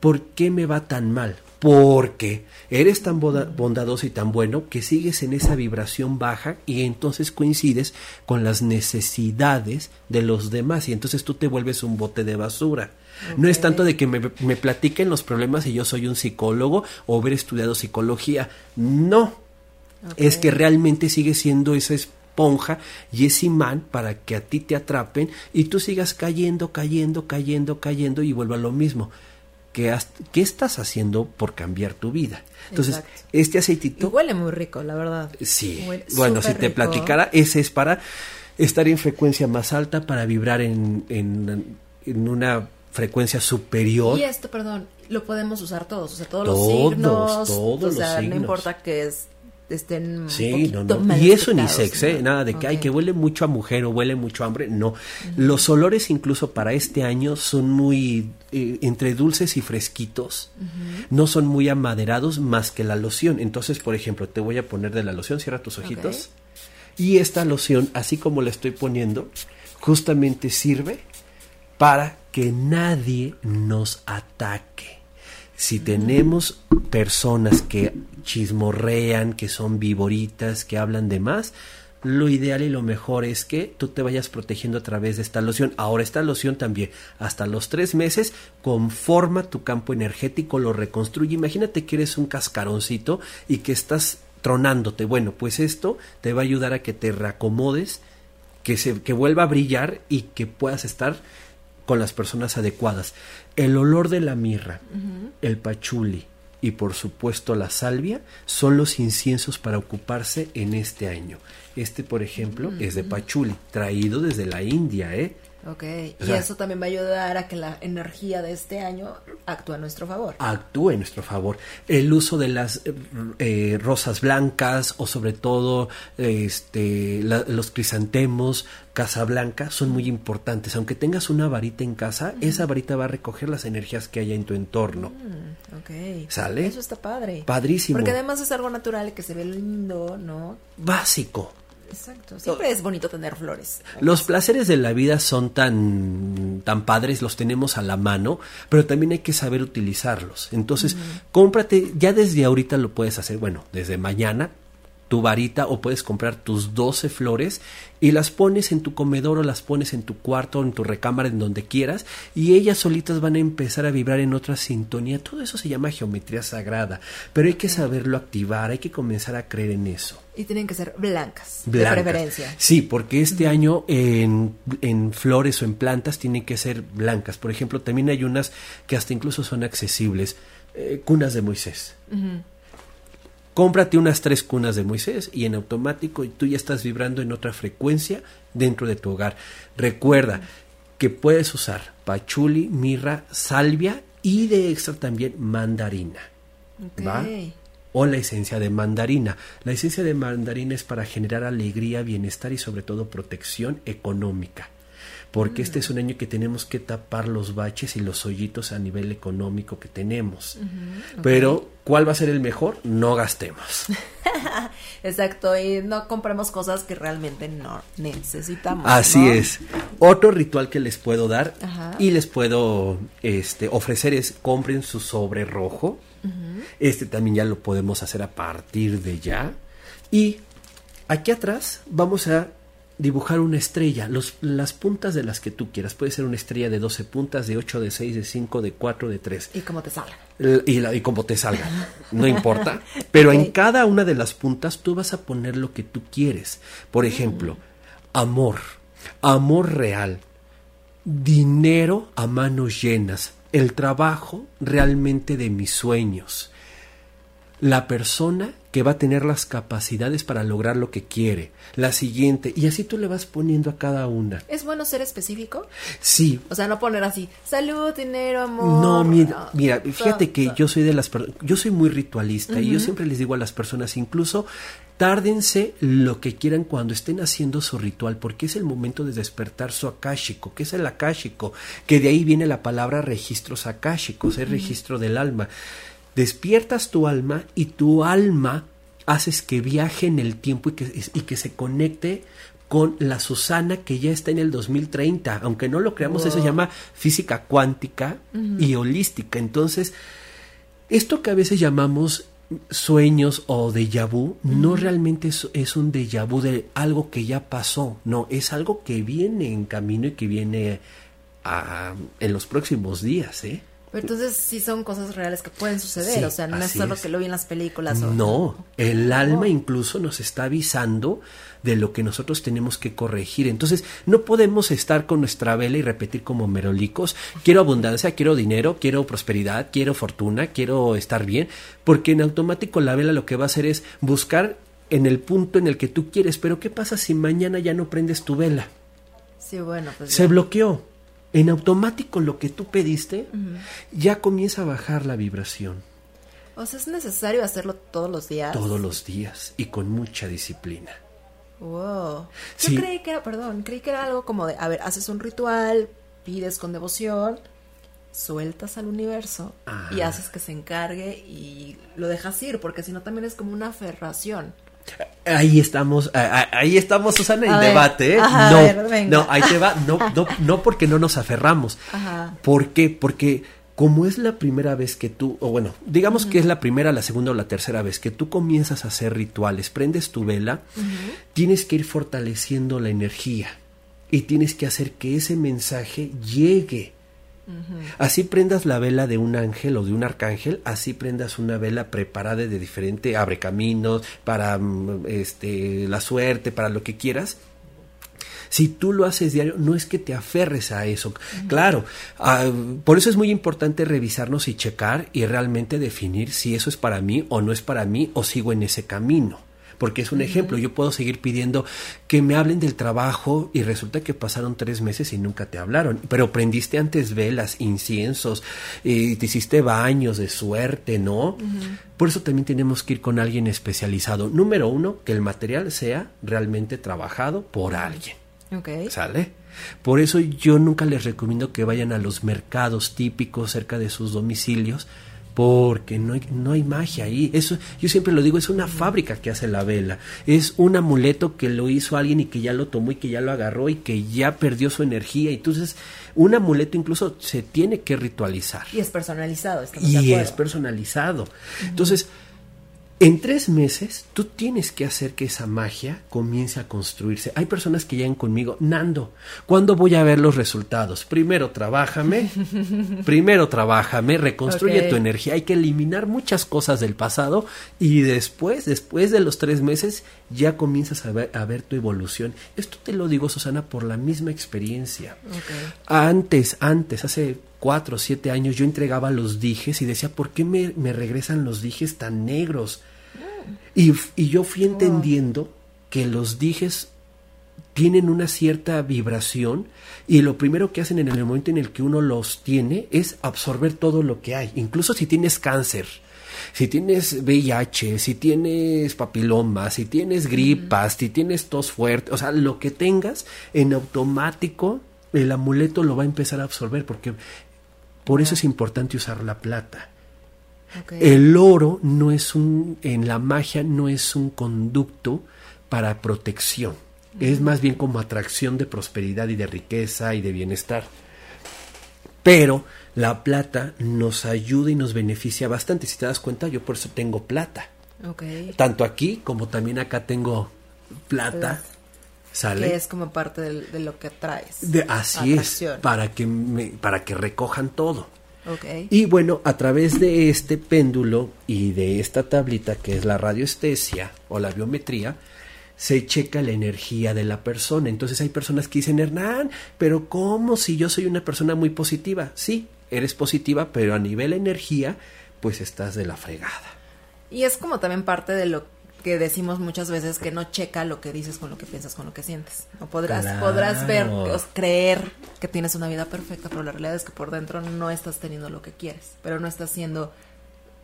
¿Por qué me va tan mal? Porque eres tan bondadoso y tan bueno que sigues en esa vibración baja y entonces coincides con las necesidades de los demás y entonces tú te vuelves un bote de basura. No es tanto de que me, me platiquen los problemas y yo soy un psicólogo o haber estudiado psicología. No. Es que realmente sigue siendo esa esponja y ese imán para que a ti te atrapen y tú sigas cayendo, cayendo, cayendo, cayendo y vuelva lo mismo. ¿Qué, ¿Qué estás haciendo por cambiar tu vida? Entonces, este aceitito... huele muy rico, la verdad. Sí. bueno, si te platicara, ese es para estar en frecuencia más alta, para vibrar en, en, en una frecuencia superior. Y esto, perdón, lo podemos usar todos, o sea, todos, los signos. Todos o sea, no importa que es estén sí, no, no. y eso ni sex, ¿eh? nada de que hay que huele mucho a mujer o huele mucho a hambre, no. Los olores incluso para este año son muy eh, entre dulces y fresquitos, no son muy amaderados más que la loción. Entonces, por ejemplo, te voy a poner de la loción, cierra tus ojitos. Y esta loción, así como la estoy poniendo, justamente sirve para que nadie nos ataque. Si tenemos personas que chismorrean, que son viboritas, que hablan de más, lo ideal y lo mejor es que tú te vayas protegiendo a través de esta loción. Ahora, esta loción también, hasta los tres meses, conforma tu campo energético, lo reconstruye. Imagínate que eres un cascaroncito y que estás tronándote. Bueno, pues esto te va a ayudar a que te reacomodes, que, se, que vuelva a brillar y que puedas estar con las personas adecuadas. El olor de la mirra, el pachuli y por supuesto la salvia son los inciensos para ocuparse en este año. Este, por ejemplo, es de pachuli, traído desde la India, ¿eh? Ok, y eso también va a ayudar a que la energía de este año actúe a nuestro favor. Actúe a nuestro favor. El uso de las eh, rosas blancas o sobre todo este, los crisantemos, casa blanca, son muy importantes. Aunque tengas una varita en casa, esa varita va a recoger las energías que haya en tu entorno. Mm, ok. ¿Sale? Eso está padre. Padrísimo. Porque además es algo natural que se ve lindo, ¿no? Básico. Exacto. Siempre es bonito tener flores. Los placeres de la vida son tan, tan padres, los tenemos a la mano, pero también hay que saber utilizarlos. Entonces, cómprate, ya desde ahorita lo puedes hacer, bueno, desde mañana, tu varita o puedes comprar tus 12 flores y las pones en tu comedor o las pones en tu cuarto o en tu recámara, en donde quieras, y ellas solitas van a empezar a vibrar en otra sintonía. Todo eso se llama geometría sagrada, pero hay que saberlo activar, hay que comenzar a creer en eso. Y tienen que ser blancas, de preferencia. Sí, porque este año en, en, flores o en plantas tienen que ser blancas. Por ejemplo, también hay unas que hasta incluso son accesibles, eh, cunas de Moisés. Cómprate unas tres cunas de Moisés y en automático tú ya estás vibrando en otra frecuencia dentro de tu hogar. Recuerda que puedes usar pachuli, mirra, salvia y de extra también mandarina. ¿Va? O la esencia de mandarina. La esencia de mandarina es para generar alegría, bienestar y sobre todo protección económica porque este es un año que tenemos que tapar los baches y los hoyitos a nivel económico que tenemos. Pero, ¿cuál va a ser el mejor? No gastemos. Exacto, y no compremos cosas que realmente no necesitamos. Así es. Otro ritual que les puedo dar y les puedo este, ofrecer es compren su sobre rojo. Este también ya lo podemos hacer a partir de ya. Y aquí atrás vamos a dibujar una estrella, los, las puntas de las que tú quieras. Puede ser una estrella de 12 puntas, de 8, de 6, de 5, de 4, de 3. Y como te salga. Y, la, y como te salga, no importa. Pero en cada una de las puntas tú vas a poner lo que tú quieres. Por ejemplo, amor, amor real, dinero a manos llenas, el trabajo realmente de mis sueños, la persona que va a tener las capacidades para lograr lo que quiere, la siguiente, y así tú le vas poniendo a cada una. ¿Es bueno ser específico? Sí. O sea, no poner así, salud, dinero, amor. No, mira, mira fíjate que yo soy de las yo soy muy ritualista y yo siempre les digo a las personas, incluso Tárdense lo que quieran cuando estén haciendo su ritual, porque es el momento de despertar su akáshico. ¿Qué es el akáshico? Que de ahí viene la palabra registros akáshicos, es registro del alma. Despiertas tu alma y tu alma haces que viaje en el tiempo y que, y que se conecte con la Susana que ya está en el 2030. Aunque no lo creamos, eso se llama física cuántica y holística. Entonces, esto que a veces llamamos sueños o déjà vu, no realmente es, un déjà vu de algo que ya pasó, no, es algo que viene en camino y que viene en los próximos días, ¿eh? Pero entonces sí son cosas reales que pueden suceder, o sea, no es solo que lo vi en las películas. O... No, el alma incluso nos está avisando de lo que nosotros tenemos que corregir. Entonces, no podemos estar con nuestra vela y repetir como merolicos, quiero abundancia, quiero dinero, quiero prosperidad, quiero fortuna, quiero estar bien, porque en automático la vela lo que va a hacer es buscar en el punto en el que tú quieres, pero ¿qué pasa si mañana ya no prendes tu vela? Sí, bueno, pues Se bloqueó en automático lo que tú pediste, ya comienza a bajar la vibración. O sea, es necesario hacerlo todos los días. Todos los días y con mucha disciplina. Wow. Yo creí que era, perdón, creí que era algo como de, a ver, haces un ritual, pides con devoción, sueltas al universo y haces que se encargue y lo dejas ir, porque si no también es como una aferración. Ahí estamos, ahí estamos, Susana, en debate. ¿eh? no, no, ahí te va. No, no, no porque no nos aferramos. Ajá. ¿Por qué? Porque como es la primera vez que tú, o bueno, digamos que es la primera, la segunda o la tercera vez que tú comienzas a hacer rituales, prendes tu vela, tienes que ir fortaleciendo la energía y tienes que hacer que ese mensaje llegue Así prendas la vela de un ángel o de un arcángel, así prendas una vela preparada de diferente, abre caminos, para mm, este, la suerte, para lo que quieras. Si tú lo haces diario, no es que te aferres a eso. Claro, ah, por eso es muy importante revisarnos y checar y realmente definir si eso es para mí o no es para mí o sigo en ese camino porque es un ejemplo. Yo puedo seguir pidiendo que me hablen del trabajo y resulta que pasaron tres meses y nunca te hablaron, pero prendiste antes velas, inciensos, y te hiciste baños de suerte, ¿no? Por eso también tenemos que ir con alguien especializado. Número uno, que el material sea realmente trabajado por alguien. ¿Sale? Por eso yo nunca les recomiendo que vayan a los mercados típicos cerca de sus domicilios porque no hay, no hay magia ahí. Eso, yo siempre lo digo, es una fábrica que hace la vela. Es un amuleto que lo hizo alguien y que ya lo tomó y que ya lo agarró y que ya perdió su energía. Entonces, un amuleto incluso se tiene que ritualizar. Y es personalizado. Y es personalizado. Entonces, en tres meses, tú tienes que hacer que esa magia comience a construirse. Hay personas que llegan conmigo, Nando, ¿cuándo voy a ver los resultados? Primero trabájame, primero trabájame, reconstruye tu energía. Hay que eliminar muchas cosas del pasado y después, después de los tres meses, ya comienzas a ver, a ver tu evolución. Esto te lo digo, Susana, por la misma experiencia. Antes, antes, hace cuatro o siete años, yo entregaba los dijes y decía, ¿por qué me, me regresan los dijes tan negros? Y, yo fui entendiendo que los dijes tienen una cierta vibración y lo primero que hacen en el momento en el que uno los tiene es absorber todo lo que hay, incluso si tienes cáncer, si tienes VIH, si tienes papiloma, si tienes gripas, si tienes tos fuerte, o sea, lo que tengas en automático el amuleto lo va a empezar a absorber porque por eso es importante usar la plata. El oro no es un, en la magia no es un conducto para protección, es más bien como atracción de prosperidad y de riqueza y de bienestar. Pero la plata nos ayuda y nos beneficia bastante. Si te das cuenta, yo por eso tengo plata. Tanto aquí como también acá tengo plata. ¿Sale? Que es como parte de, lo que traes. De, así es, para que, me, para que recojan todo. Y bueno, a través de este péndulo y de esta tablita que es la radioestesia o la biometría, se checa la energía de la persona. Entonces hay personas que dicen, Hernán, pero ¿cómo si yo soy una persona muy positiva? Sí, eres positiva, pero a nivel energía, pues estás de la fregada. Y es como también parte de lo que decimos muchas veces que no checa lo que dices con lo que piensas, con lo que sientes. No podrás, podrás ver, creer que tienes una vida perfecta, pero la realidad es que por dentro no estás teniendo lo que quieres, pero no estás siendo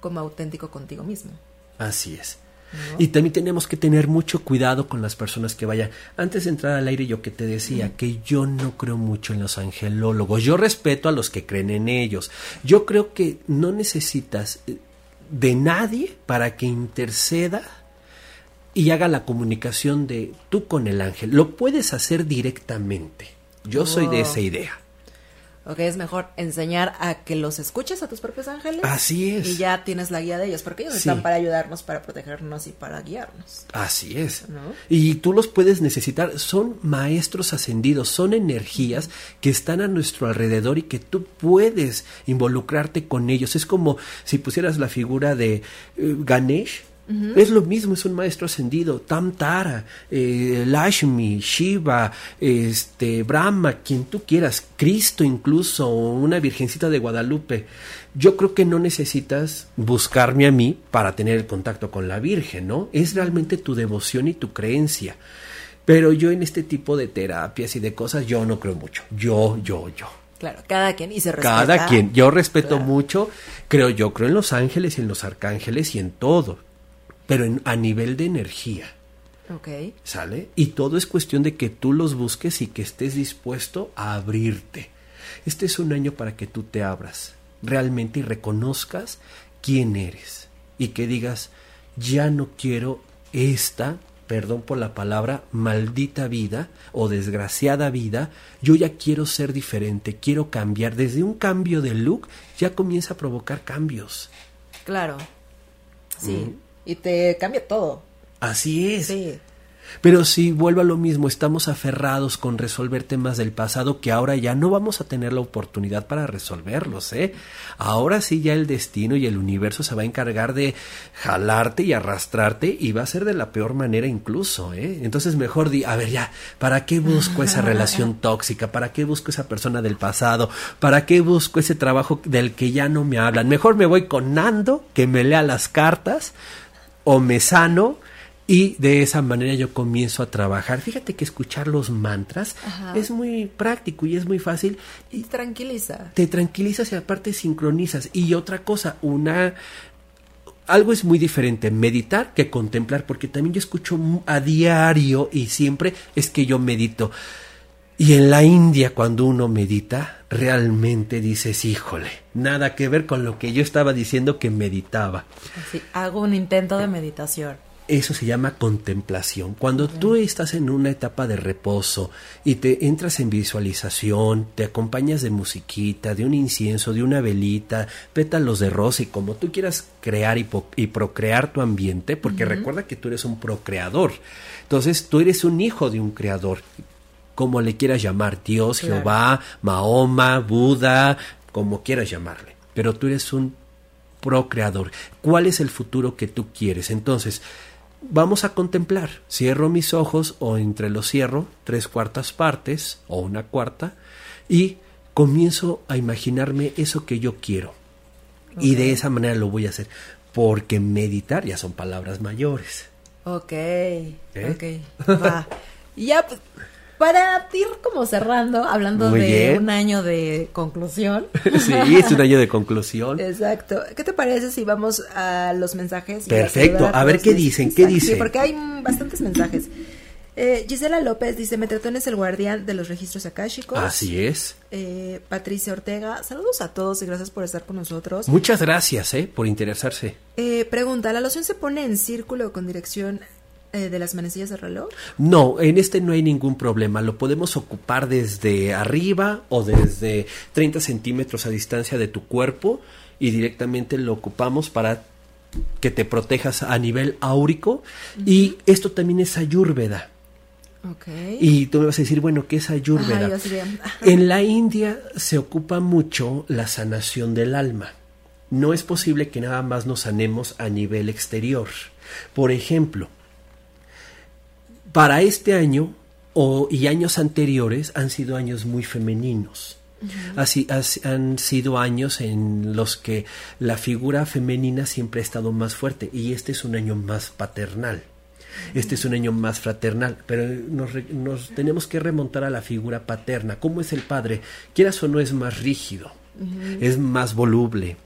como auténtico contigo mismo. Así es. Y también tenemos que tener mucho cuidado con las personas que vayan. Antes de entrar al aire yo que te decía que yo no creo mucho en los angelólogos. Yo respeto a los que creen en ellos. Yo creo que no necesitas eh, de nadie para que interceda y haga la comunicación de tú con el ángel. Lo puedes hacer directamente. Yo soy de esa idea. Ok, es mejor enseñar a que los escuches a tus propios ángeles. Así es. Y ya tienes la guía de ellos, porque ellos Sí. están para ayudarnos, para protegernos y para guiarnos. Así es. ¿No? Y tú los puedes necesitar. Son maestros ascendidos, son energías que están a nuestro alrededor y que tú puedes involucrarte con ellos. Es como si pusieras la figura de Es lo mismo, es un maestro ascendido. Tam Tara, eh, Lashmi, Shiva, este, Brahma, quien tú quieras, Cristo incluso, una virgencita de Guadalupe. Yo creo que no necesitas buscarme a mí para tener el contacto con la Virgen, ¿no? Es realmente tu devoción y tu creencia. Pero yo en este tipo de terapias y de cosas, yo no creo mucho. Yo, yo, yo. Claro, cada quien y se respeta. Cada quien. Yo respeto Claro. mucho, creo yo, creo en los ángeles y en los arcángeles y en todo. Pero en- a nivel de energía. ¿Sale? Y todo es cuestión de que tú los busques y que estés dispuesto a abrirte. Este es un año para que tú te abras realmente y reconozcas quién eres. Y que digas, ya no quiero esta, perdón por la palabra, maldita vida o desgraciada vida. Yo ya quiero ser diferente, quiero cambiar. Desde un cambio de look ya comienza a provocar cambios. Claro. Sí. Y te cambia todo. Así es. Sí. Pero si vuelvo a lo mismo, estamos aferrados con resolver temas del pasado que ahora ya no vamos a tener la oportunidad para resolverlos, ¿eh? Ahora sí ya el destino y el universo se va a encargar de jalarte y arrastrarte y va a ser de la peor manera incluso, ¿eh? Entonces mejor di, a ver ya, ¿para qué busco esa relación tóxica? ¿Para qué busco esa persona del pasado? ¿Para qué busco ese trabajo del que ya no me hablan? Mejor me voy con Nando, que me lea las cartas, o me sano y de esa manera yo comienzo a trabajar. Fíjate que escuchar los mantras Ajá. es muy práctico y es muy fácil Y te tranquiliza. te tranquilizas y aparte sincronizas. Y otra cosa, una algo es muy diferente meditar que contemplar, porque también yo escucho a diario y siempre es que yo medito. Y en la India, cuando uno medita, realmente dices, híjole, nada que ver con lo que yo estaba diciendo que meditaba. Así, hago un intento de meditación. Eso se llama contemplación. Cuando tú estás en una etapa de reposo y te entras en visualización, te acompañas de musiquita, de un incienso, de una velita, pétalos de rosa y como tú quieras crear y procrear tu ambiente, porque recuerda que tú eres un procreador. Entonces tú eres un hijo de un creador, como le quieras llamar, Dios, Claro. Jehová, Mahoma, Buda, como quieras llamarle. Pero tú eres un procreador. ¿Cuál es el futuro que tú quieres? Entonces, vamos a contemplar. Cierro mis ojos o entre los cierro tres cuartas partes o una cuarta y comienzo a imaginarme eso que yo quiero. Y de esa manera lo voy a hacer. Porque meditar ya son palabras mayores. Ok. ¿Eh? Ok. Va. Ya, pues, para ir como cerrando, hablando Muy de bien. un año de conclusión. sí, es un año de conclusión. Exacto. ¿Qué te parece si vamos a los mensajes? Perfecto. A ver qué dicen, qué Exacto, sí, dicen. porque hay bastantes mensajes. Eh, Gisela López dice, Metratón es el guardián de los registros akáshicos. Así es. Eh, Patricia Ortega, saludos a todos y gracias por estar con nosotros. Muchas gracias, ¿eh? Por interesarse. Eh, pregunta, ¿la loción se pone en círculo con dirección eh, de las manecillas del reloj? No, en este no hay ningún problema. Lo podemos ocupar desde arriba o desde 30 centímetros a distancia de tu cuerpo y directamente lo ocupamos para que te protejas a nivel áurico. Y esto también es ayurveda. Ok. Y tú me vas a decir, bueno, ¿qué es de, ajá. En la India se ocupa mucho la sanación del alma. No es posible que nada más nos sanemos a nivel exterior. Por ejemplo, para este año o, y años anteriores han sido años muy femeninos. Así, as- han sido años en los que la figura femenina siempre ha estado más fuerte y este es un año más paternal. Este es un año más fraternal, pero nos, tenemos que remontar a la figura paterna. ¿Cómo es el padre? Quieras o no es más rígido, es más voluble,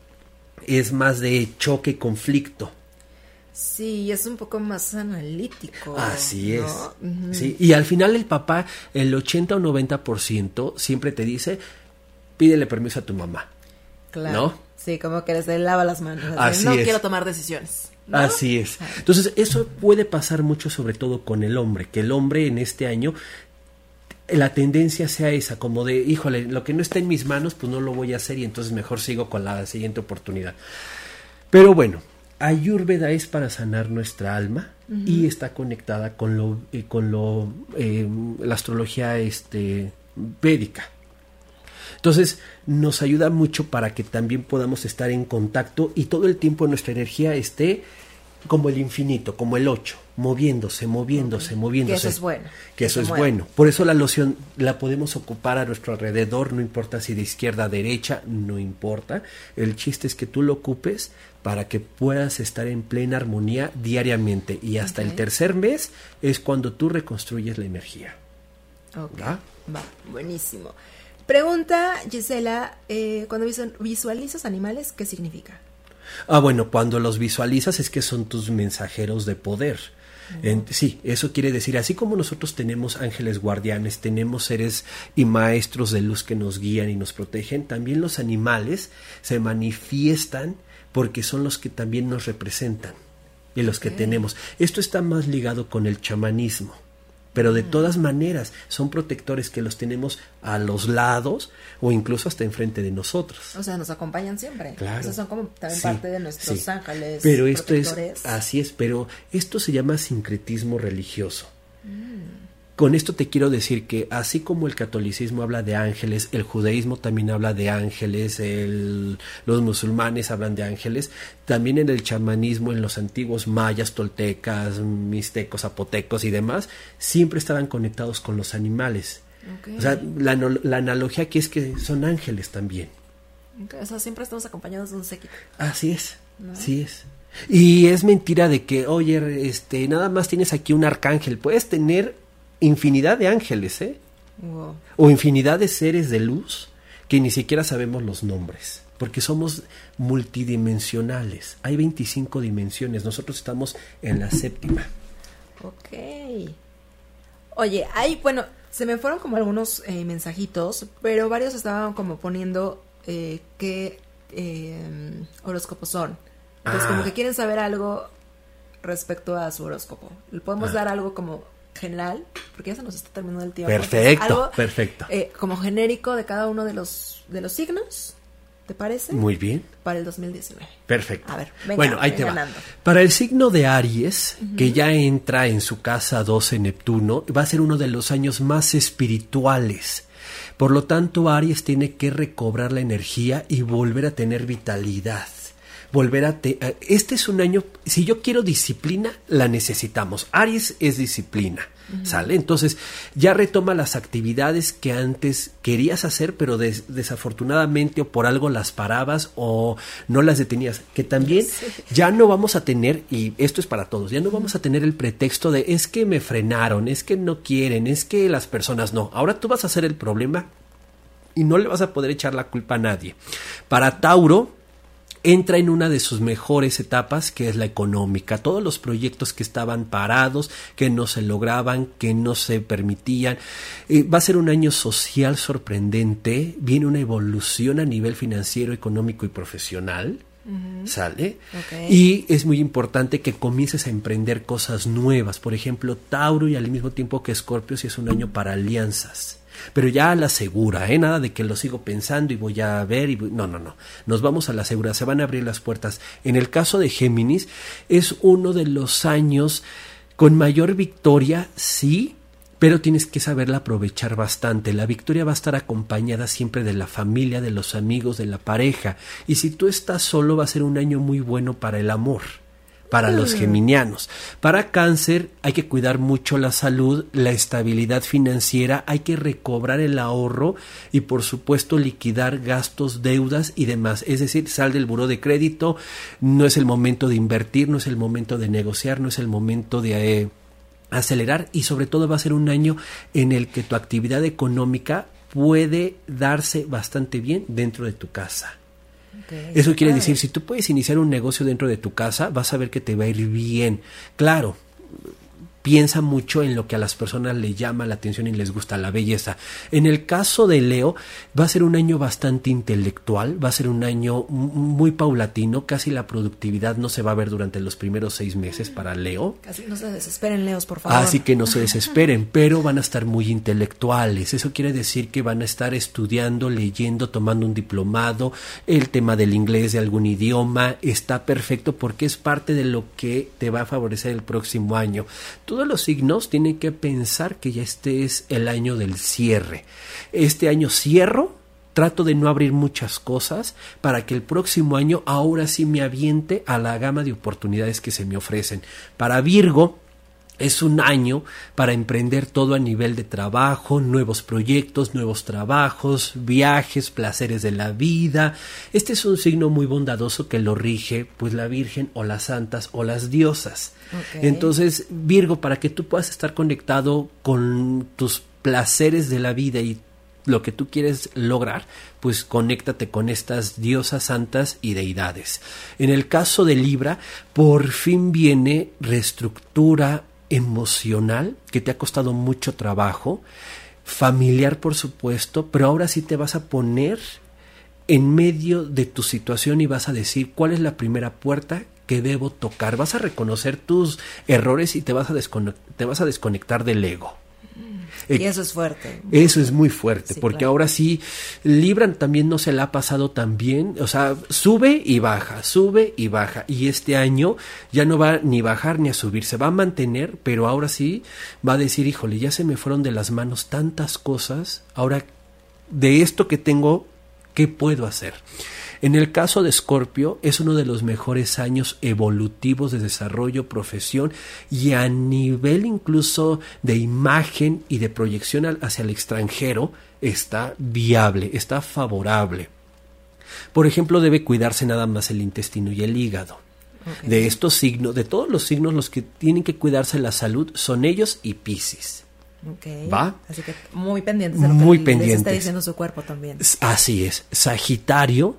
es más de choque conflicto. Sí, es un poco más analítico. Así es. sí. Y al final el papá, el 80 o 90% siempre te dice, pídele permiso a tu mamá. Claro. ¿No? Sí, como que le lava las manos. Así no es. quiero tomar decisiones. Así es. Ah. Entonces, eso puede pasar mucho sobre todo con el hombre, que el hombre en este año la tendencia sea esa, como de, híjole, lo que no está en mis manos, pues no lo voy a hacer y entonces mejor sigo con la siguiente oportunidad. Pero bueno, Ayurveda es para sanar nuestra alma y está conectada con lo, eh, con lo, eh, la astrología este, védica. Entonces nos ayuda mucho para que también podamos estar en contacto y todo el tiempo nuestra energía esté como el infinito, como el 8, moviéndose, moviéndose, moviéndose. Que eso es bueno. Que eso es bueno. Por eso la loción la podemos ocupar a nuestro alrededor, no importa si de izquierda a derecha, no importa. El chiste es que tú lo ocupes para que puedas estar en plena armonía diariamente. Y hasta el tercer mes es cuando tú reconstruyes la energía. Ok. ¿Va? buenísimo. Pregunta Gisela, eh, cuando visualizas animales, ¿qué significa? Ah, bueno, cuando los visualizas es que son tus mensajeros de poder. sí, eso quiere decir, así como nosotros tenemos ángeles guardianes, tenemos seres y maestros de luz que nos guían y nos protegen, también los animales se manifiestan porque son los que también nos representan y los que tenemos. Esto está más ligado con el chamanismo pero de todas maneras son protectores que los tenemos a los lados o incluso hasta enfrente de nosotros. O sea, nos acompañan siempre. Claro. O son como también parte de nuestros ángeles. Pero esto es, así es, pero esto se llama sincretismo religioso. Con esto te quiero decir que así como el catolicismo habla de ángeles, el judaísmo también habla de ángeles, los musulmanes hablan de ángeles, también en el chamanismo, en los antiguos mayas, toltecas, mixtecos, zapotecos y demás, siempre estaban conectados con los animales. O sea, la, analogía aquí es que son ángeles también. o sea, siempre estamos acompañados de un séquito. Así es, así es. Y es mentira de que, oye, este, nada más tienes aquí un arcángel. Puedes tener infinidad de ángeles, ¿eh? O infinidad de seres de luz que ni siquiera sabemos los nombres, porque somos multidimensionales. Hay 25 dimensiones, nosotros estamos en la séptima. Ok. Oye, hay, bueno, se me fueron como algunos eh, mensajitos, pero varios estaban como poniendo eh, qué eh, horóscopos son. Entonces, como ah. que quieren saber algo respecto a su horóscopo. ¿Le podemos ah. dar algo como general, porque ya se nos está terminando el tiempo. Perfecto, perfecto. Eh, como genérico de cada uno de los, de los signos, ¿te parece? Muy bien. Para el 2019. Perfecto. A ver, bueno, ahí te va. Para el signo de Aries, que ya entra en su casa 12 Neptuno, va a ser uno de los años más espirituales. Por lo tanto, Aries tiene que recobrar la energía y volver a tener vitalidad volver a... este es un año, si yo quiero disciplina, la necesitamos. Aries es disciplina. ¿Sale? Entonces ya retoma las actividades que antes querías hacer, pero desafortunadamente o por algo las parabas o no las detenías. Que también ya no vamos a tener, y esto es para todos, ya no vamos a tener el pretexto de es que me frenaron, es que no quieren, es que las personas no. Ahora tú vas a ser el problema y no le vas a poder echar la culpa a nadie. Para Tauro, entra en una de sus mejores etapas, que es la económica. Todos los proyectos que estaban parados, que no se lograban, que no se permitían. Eh, va a ser un año social sorprendente, viene una evolución a nivel financiero, económico y profesional. ¿Sale? Y es muy importante que comiences a emprender cosas nuevas. Por ejemplo, Tauro y al mismo tiempo que Escorpio, si es un año para alianzas pero ya a la segura, ¿eh? Nada de que lo sigo pensando y voy a ver y no, no, no. Nos vamos a la segura, se van a abrir las puertas. En el caso de Géminis es uno de los años con mayor victoria, sí, pero tienes que saberla aprovechar bastante. La victoria va a estar acompañada siempre de la familia, de los amigos, de la pareja. Y si tú estás solo, va a ser un año muy bueno para el amor para los mm. geminianos. Para cáncer hay que cuidar mucho la salud, la estabilidad financiera, hay que recobrar el ahorro y por supuesto liquidar gastos, deudas y demás. Es decir, sal del buró de crédito, no es el momento de invertir, no es el momento de negociar, no es el momento de... Eh, acelerar y sobre todo va a ser un año en el que tu actividad económica puede darse bastante bien dentro de tu casa. Eso quiere decir, si tú puedes iniciar un negocio dentro de tu casa, vas a ver que te va a ir bien. Claro, piensa mucho en lo que a las personas le llama la atención y les gusta la belleza. En el caso de Leo, va a ser un año bastante intelectual, va a ser un año muy paulatino, casi la productividad no se va a ver durante los primeros seis meses para Leo. Casi no se desesperen, Leos, por favor. Así que no se desesperen, pero van a estar muy intelectuales. Eso quiere decir que van a estar estudiando, leyendo, tomando un diplomado, el tema del inglés de algún idioma, está perfecto porque es parte de lo que te va a favorecer el próximo año todos los signos tienen que pensar que ya este es el año del cierre. Este año cierro, trato de no abrir muchas cosas para que el próximo año ahora sí me aviente a la gama de oportunidades que se me ofrecen. Para Virgo, es un año para emprender todo a nivel de trabajo, nuevos proyectos, nuevos trabajos, viajes, placeres de la vida. Este es un signo muy bondadoso que lo rige pues la Virgen o las santas o las diosas. Entonces, Virgo, para que tú puedas estar conectado con tus placeres de la vida y lo que tú quieres lograr, pues conéctate con estas diosas santas y deidades. En el caso de Libra, por fin viene reestructura, emocional que te ha costado mucho trabajo, familiar por supuesto, pero ahora sí te vas a poner en medio de tu situación y vas a decir cuál es la primera puerta que debo tocar. Vas a reconocer tus errores y te vas a, te vas a desconectar del ego. Y eh, eso es fuerte. Eso es muy fuerte, porque ahora sí, Libra también no se la ha pasado tan bien, o sea, sube y baja, sube y baja, y este año ya no va ni bajar ni a subir, se va a mantener, pero ahora sí va a decir, híjole, ya se me fueron de las manos tantas cosas, ahora de esto que tengo, ¿qué puedo hacer? En el caso de Escorpio, es uno de los mejores años evolutivos de desarrollo, profesión y a nivel incluso de imagen y de proyección hacia el extranjero, está viable, está favorable. Por ejemplo, debe cuidarse nada más el intestino y el hígado. De estos signos, de todos los signos, los que tienen que cuidarse la salud son ellos y Pisces. ¿Va? Así que muy pendientes de lo muy que pendientes. está diciendo su cuerpo también. Así es. Sagitario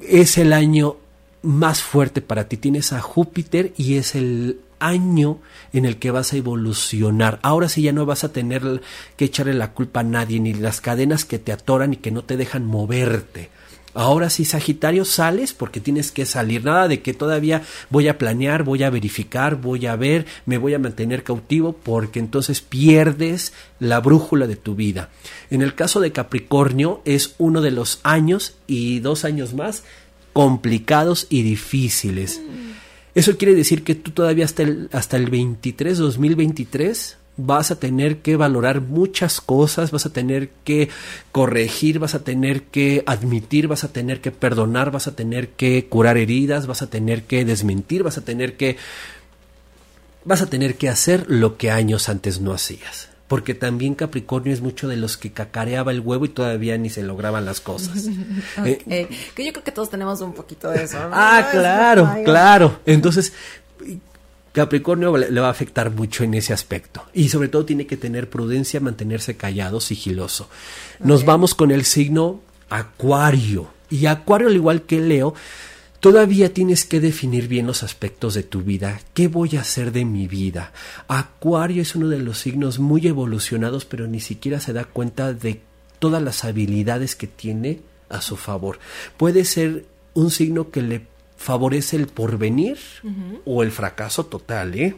es el año más fuerte para ti. Tienes a Júpiter y es el año en el que vas a evolucionar. Ahora sí ya no vas a tener que echarle la culpa a nadie, ni las cadenas que te atoran y que no te dejan moverte. Ahora sí, Sagitario, sales porque tienes que salir. Nada de que todavía voy a planear, voy a verificar, voy a ver, me voy a mantener cautivo porque entonces pierdes la brújula de tu vida. En el caso de Capricornio es uno de los años y dos años más complicados y difíciles. Eso quiere decir que tú todavía hasta el, hasta el 23, 2023, vas a tener que valorar muchas cosas, vas a tener que corregir, vas a tener que admitir, vas a tener que perdonar, vas a tener que curar heridas, vas a tener que desmentir, vas a tener que vas a tener que hacer lo que años antes no hacías. Porque también Capricornio es mucho de los que cacareaba el huevo y todavía ni se lograban las cosas. Eh, que yo creo que todos tenemos un poquito de eso. Ah, claro, claro. Entonces, Capricornio le va a afectar mucho en ese aspecto. Y sobre todo tiene que tener prudencia, mantenerse callado, sigiloso. Nos vamos con el signo Acuario. Y Acuario, al igual que Leo, Todavía tienes que definir bien los aspectos de tu vida. ¿Qué voy a hacer de mi vida? Acuario es uno de los signos muy evolucionados, pero ni siquiera se da cuenta de todas las habilidades que tiene a su favor. Puede ser un signo que le favorece el porvenir o el fracaso total, ¿eh?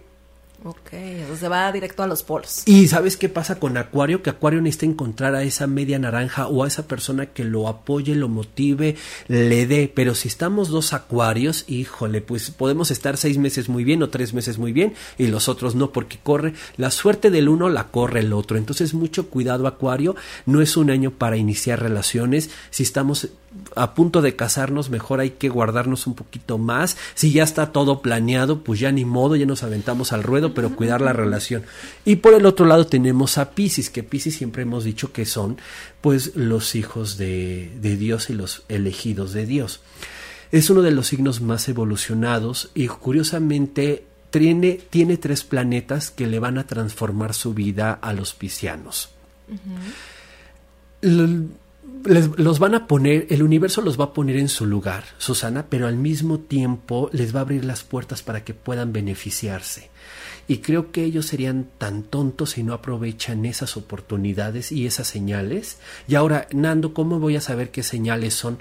Ok, se va directo a los polos. Y ¿sabes qué pasa con Acuario? Que Acuario necesita encontrar a esa media naranja o a esa persona que lo apoye, lo motive, le dé. Pero si estamos dos Acuarios, híjole, pues podemos estar seis meses muy bien o tres meses muy bien y los otros no, porque corre la suerte del uno, la corre el otro. Entonces, mucho cuidado, Acuario. No es un año para iniciar relaciones. Si estamos a punto de casarnos, mejor hay que guardarnos un poquito más. Si ya está todo planeado, pues ya ni modo, ya nos aventamos al ruedo, pero cuidar la relación. Y por el otro lado tenemos a Pisces, que Pisces siempre hemos dicho que son pues los hijos de, de Dios y los elegidos de Dios. Es uno de los signos más evolucionados y curiosamente tiene, tiene tres planetas que le van a transformar su vida a los piscianos les- los van a poner, el universo los va a poner en su lugar, Susana, pero al mismo tiempo les va a abrir las puertas para que puedan beneficiarse. Y creo que ellos serían tan tontos si no aprovechan esas oportunidades y esas señales. Y ahora, Nando, ¿cómo voy a saber qué señales son?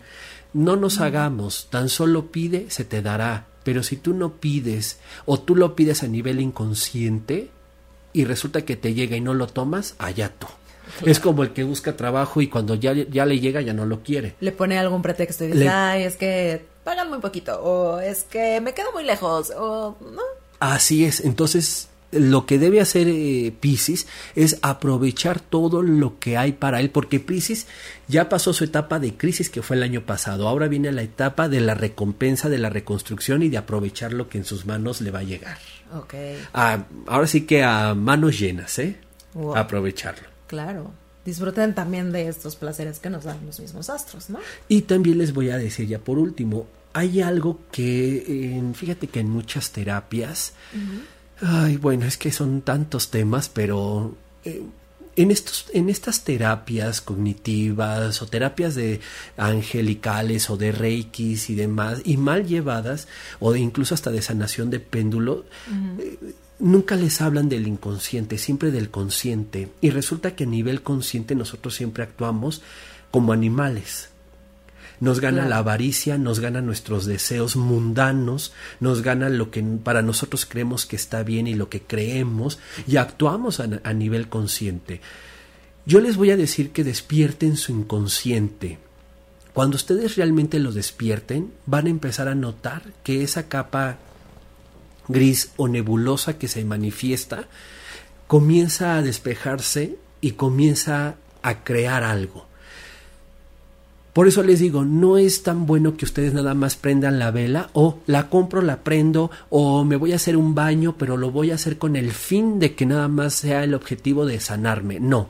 No nos hagamos, tan solo pide, se te dará. Pero si tú no pides o tú lo pides a nivel inconsciente y resulta que te llega y no lo tomas, allá tú. Es como el que busca trabajo y cuando ya, ya le llega ya no lo quiere. Le pone algún pretexto y dice, Le- ay, es que pagan muy poquito, o es que me quedo muy lejos, o no. Así es, entonces lo que debe hacer eh, Pisces es aprovechar todo lo que hay para él, porque Pisces ya pasó su etapa de crisis que fue el año pasado, ahora viene la etapa de la recompensa, de la reconstrucción y de aprovechar lo que en sus manos le va a llegar. Ok, Ah, ahora sí que a manos llenas, ¿eh? Wow. Aprovecharlo. Claro. Disfruten también de estos placeres que nos dan los mismos astros, ¿no? Y también les voy a decir ya por último, hay algo que, fíjate que en muchas terapias, ay, bueno, es que son tantos temas, pero eh, en, estos, en estas terapias cognitivas o terapias de angelicales o de reikis y demás, y mal llevadas, o de incluso hasta de sanación de péndulo, eh, nunca les hablan del inconsciente, siempre del consciente. Y resulta que a nivel consciente nosotros siempre actuamos como animales. Nos gana Claro. la avaricia, nos gana nuestros deseos mundanos, nos gana lo que para nosotros creemos que está bien y lo que creemos y actuamos a, a nivel consciente. Yo les voy a decir que despierten su inconsciente. Cuando ustedes realmente lo despierten, van a empezar a notar que esa capa gris o nebulosa que se manifiesta comienza a despejarse y comienza a crear algo. Por eso les digo, no es tan bueno que ustedes nada más prendan la vela o la compro, la prendo o me voy a hacer un baño, pero lo voy a hacer con el fin de que nada más sea el objetivo de sanarme. No,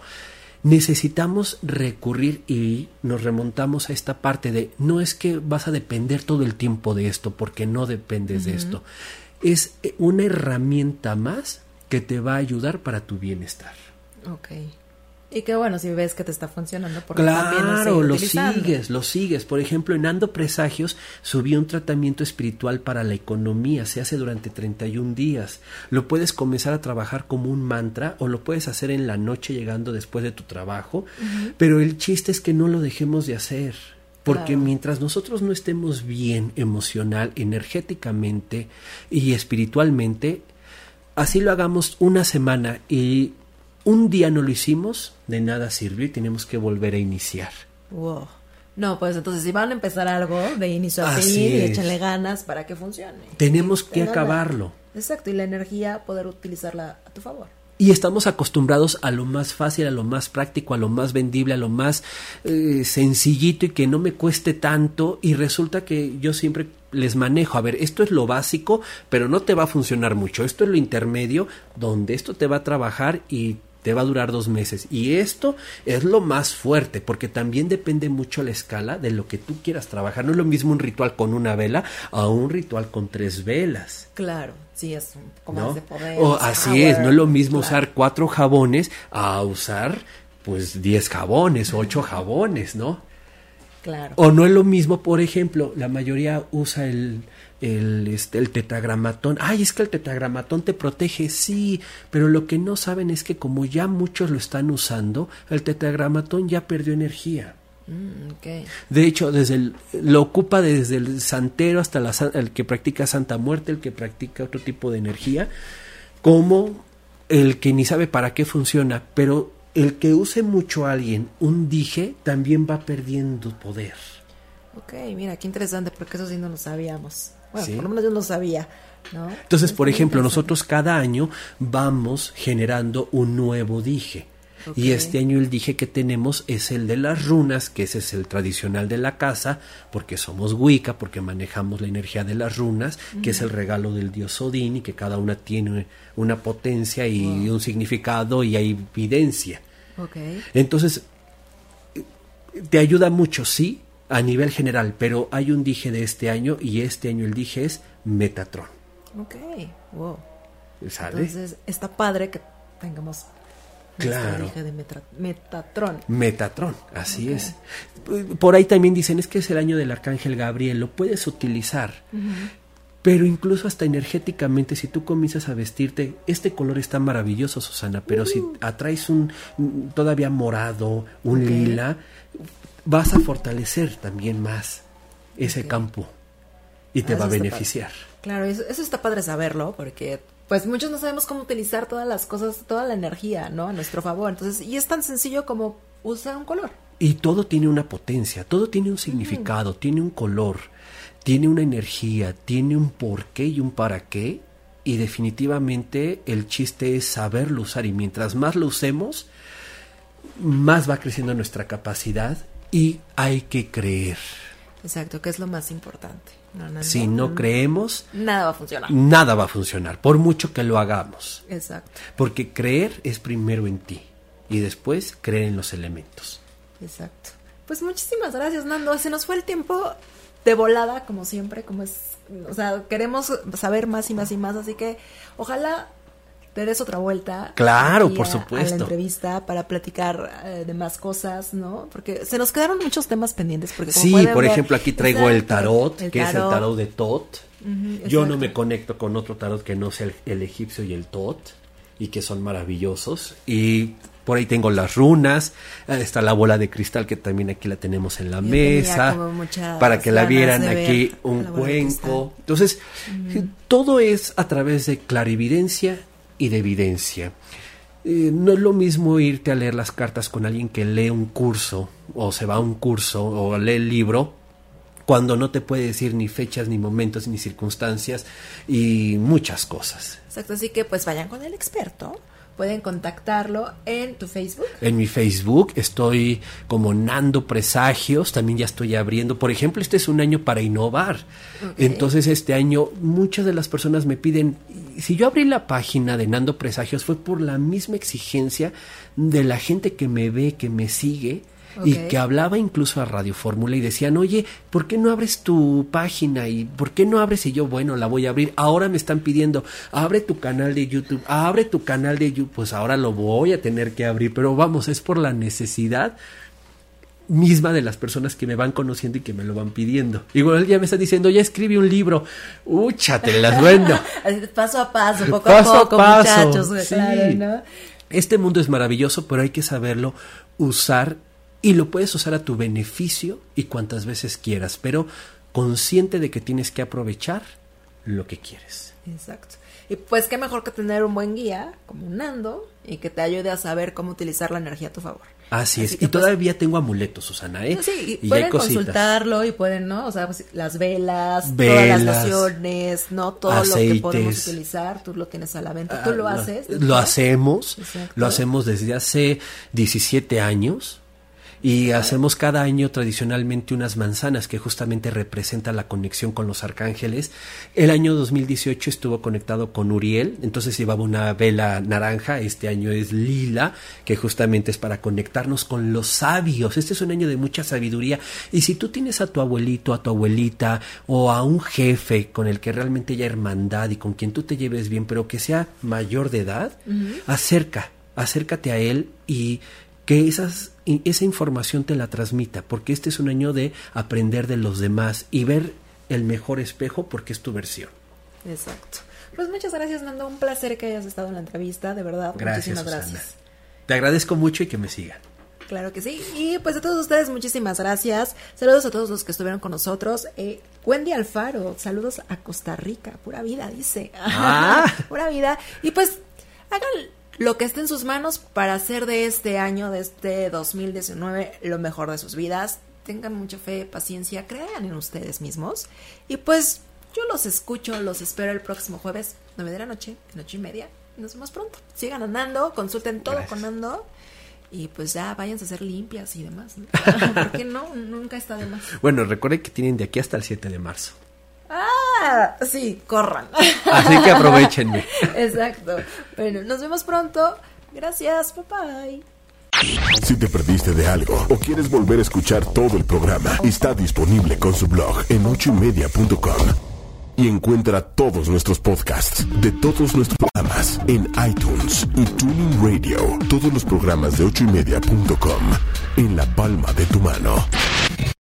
necesitamos recurrir y nos remontamos a esta parte de no es que vas a depender todo el tiempo de esto, porque no dependes de esto. Es eh, una herramienta más que te va a ayudar para tu bienestar. Ok. Y que bueno, si ves que te está funcionando, porque lo Claro, sigue lo sigues, lo sigues. Por ejemplo, en Ando Presagios subí un tratamiento espiritual para la economía. Se hace durante 31 días. Lo puedes comenzar a trabajar como un mantra o lo puedes hacer en la noche llegando después de tu trabajo. Pero el chiste es que no lo dejemos de hacer. Porque Claro. mientras nosotros no estemos bien emocional, energéticamente y espiritualmente, así lo hagamos una semana y un día no lo hicimos, de nada sirvió y tenemos que volver a iniciar. Wow. No, pues entonces si van a empezar algo de inicio a fin, y échenle ganas para que funcione. Tenemos que acabarlo. Exacto, y la energía poder utilizarla a tu favor. Y estamos acostumbrados a lo más fácil, a lo más práctico, a lo más vendible, a lo más eh, sencillito y que no me cueste tanto. Y resulta que yo siempre les manejo, a ver, esto es lo básico, pero no te va a funcionar mucho. Esto es lo intermedio, donde esto te va a trabajar y te va a durar dos meses. Y esto es lo más fuerte, porque también depende mucho la escala de lo que tú quieras trabajar. No es lo mismo un ritual con una vela a un ritual con tres velas. Claro, sí, es un poco ¿no? más de poder. Así power, es, no es lo mismo claro. usar cuatro jabones a usar pues diez jabones, ocho jabones, ¿no? Claro. O no es lo mismo, por ejemplo, la mayoría usa el, el, este, el tetragramatón. Ay, es que el tetragramatón te protege, sí, pero lo que no saben es que como ya muchos lo están usando, el tetragramatón ya perdió energía. Mm. De hecho, desde el, lo ocupa desde el santero hasta la, el que practica Santa Muerte, el que practica otro tipo de energía, como el que ni sabe para qué funciona, pero el que use mucho a alguien un dije también va perdiendo poder. Ok, mira, qué interesante, porque eso sí no lo sabíamos. Bueno, Sí. por lo menos yo no sabía, ¿no? Entonces, por ejemplo, nosotros cada año vamos generando un nuevo dije. Y este año el dije que tenemos es el de las runas, que ese es el tradicional de la casa, porque somos Wicca, porque manejamos la energía de las runas, que es el regalo del dios Odín y que cada una tiene una potencia y un significado y hay evidencia. Entonces, te ayuda mucho, sí, a nivel general, pero hay un dije de este año y este año el dije es Metatron. Ok, wow. ¿Sale? Entonces, está padre que tengamos Claro. Dije de Metatron. Metatron, así es. Por ahí también dicen, es que es el año del arcángel Gabriel, lo puedes utilizar. Pero incluso hasta energéticamente, si tú comienzas a vestirte, este color está maravilloso, Susana, pero si uh. atraes un todavía morado, un lila, vas a fortalecer también más ese campo y te va a beneficiar. Claro, eso, eso, está padre saberlo, porque pues muchos no sabemos cómo utilizar todas las cosas, toda la energía, ¿no? A nuestro favor. Entonces, y es tan sencillo como usar un color. Y todo tiene una potencia, todo tiene un significado, tiene un color tiene una energía, tiene un porqué y un para qué, y definitivamente el chiste es saberlo usar y mientras más lo usemos, más va creciendo nuestra capacidad y hay que creer. Exacto, que es lo más importante. si no, creemos, nada va a funcionar. Nada va a funcionar, por mucho que lo hagamos. Exacto. Porque creer es primero en ti y después creer en los elementos. Exacto. Pues muchísimas gracias, Nando. Se nos fue el tiempo de volada, como siempre, como es, o sea, queremos saber más y más y más, así que ojalá des otra vuelta. Claro, por supuesto. A la entrevista para platicar eh, de más cosas, ¿no? Porque se nos quedaron muchos temas pendientes. Porque sí, por ejemplo, aquí traigo el tarot, que es el tarot de Tot. Yo no me conecto con otro tarot que no sea el, el egipcio y el Tot, y que son maravillosos. Y por ahí tengo las runas, eh, está la bola de cristal que también aquí la tenemos en la mesa, para que la vieran aquí un cuenco. Entonces, todo es a través de clarividencia y de evidencia. Eh, no es lo mismo irte a leer las cartas con alguien que lee un curso o se va a un curso o lee el libro cuando no te puede decir ni fechas, ni momentos, ni circunstancias y muchas cosas. Exacto, así que pues vayan con el experto pueden contactarlo en tu Facebook. En mi Facebook estoy como Nando Presagios, también ya estoy abriendo. Por ejemplo, este es un año para innovar. Entonces, este año muchas de las personas me piden, si yo abrí la página de Nando Presagios fue por la misma exigencia de la gente que me ve, que me sigue y que hablaba incluso a Radio Fórmula y decían, oye, ¿por qué no abres tu página? ¿Y por qué no abres? Y yo, bueno, la voy a abrir. Ahora me están pidiendo, abre tu canal de YouTube, abre tu canal de YouTube. Pues ahora lo voy a tener que abrir, pero vamos, es por la necesidad misma de las personas que me van conociendo y que me lo van pidiendo. Igual ya me está diciendo, ya escribe un libro. Úchatelas, bueno. paso a paso, poco a poco, muchachos. Este mundo es maravilloso, pero hay que saberlo usar y lo puedes usar a tu beneficio y cuantas veces quieras, pero consciente de que tienes que aprovechar lo que quieres. Exacto. Y pues qué mejor que tener un buen guía, como un Nando, y que te ayude a saber cómo utilizar la energía a tu favor. Así, es. y pues, todavía tengo amuletos, Susana, ¿eh? Sí, y, pueden consultarlo y pueden, ¿no? O sea, pues, las velas, todas las lociones, ¿no? Todo lo que podemos utilizar, tú lo tienes a la venta. ¿Tú lo ah, haces? Lo, hacemos, lo hacemos desde hace 17 años y hacemos cada año tradicionalmente unas manzanas que justamente representan la conexión con los arcángeles. El año 2018 estuvo conectado con Uriel, entonces llevaba una vela naranja, este año es lila, que justamente es para conectarnos con los sabios. Este es un año de mucha sabiduría y si tú tienes a tu abuelito, a tu abuelita o a un jefe con el que realmente haya hermandad y con quien tú te lleves bien, pero que sea mayor de edad, acerca, acércate a él y que esas, esa información te la transmita, porque este es un año de aprender de los demás y ver el mejor espejo porque es tu versión. Exacto. Pues muchas gracias, Nando. Un placer que hayas estado en la entrevista, de verdad. Gracias, muchísimas gracias. Te agradezco mucho y que me sigan. Claro que sí. Y pues a todos ustedes, muchísimas gracias. Saludos a todos los que estuvieron con nosotros. Eh, Wendy Alfaro, saludos a Costa Rica. Pura vida, dice. Ah. Pura vida. Y pues hagan lo que esté en sus manos para hacer de este año, de este 2019, lo mejor de sus vidas. Tengan mucha fe, paciencia, crean en ustedes mismos. Y pues yo los escucho, los espero el próximo jueves, 9 de la noche, noche y media. Nos vemos pronto. Sigan andando, consulten todo con Ando. Y pues ya váyanse a ser limpias y demás. Porque no, nunca está de más. Bueno, recuerden que tienen de aquí hasta el 7 de marzo. Ah, sí, corran. Así que aprovechenme. Exacto. Bueno, nos vemos pronto. Gracias, papá. Si te perdiste de algo o quieres volver a escuchar todo el programa, está disponible con su blog en ochoymedia.com y encuentra todos nuestros podcasts de todos nuestros programas en iTunes y Tuning Radio. Todos los programas de ochoymedia.com en la palma de tu mano.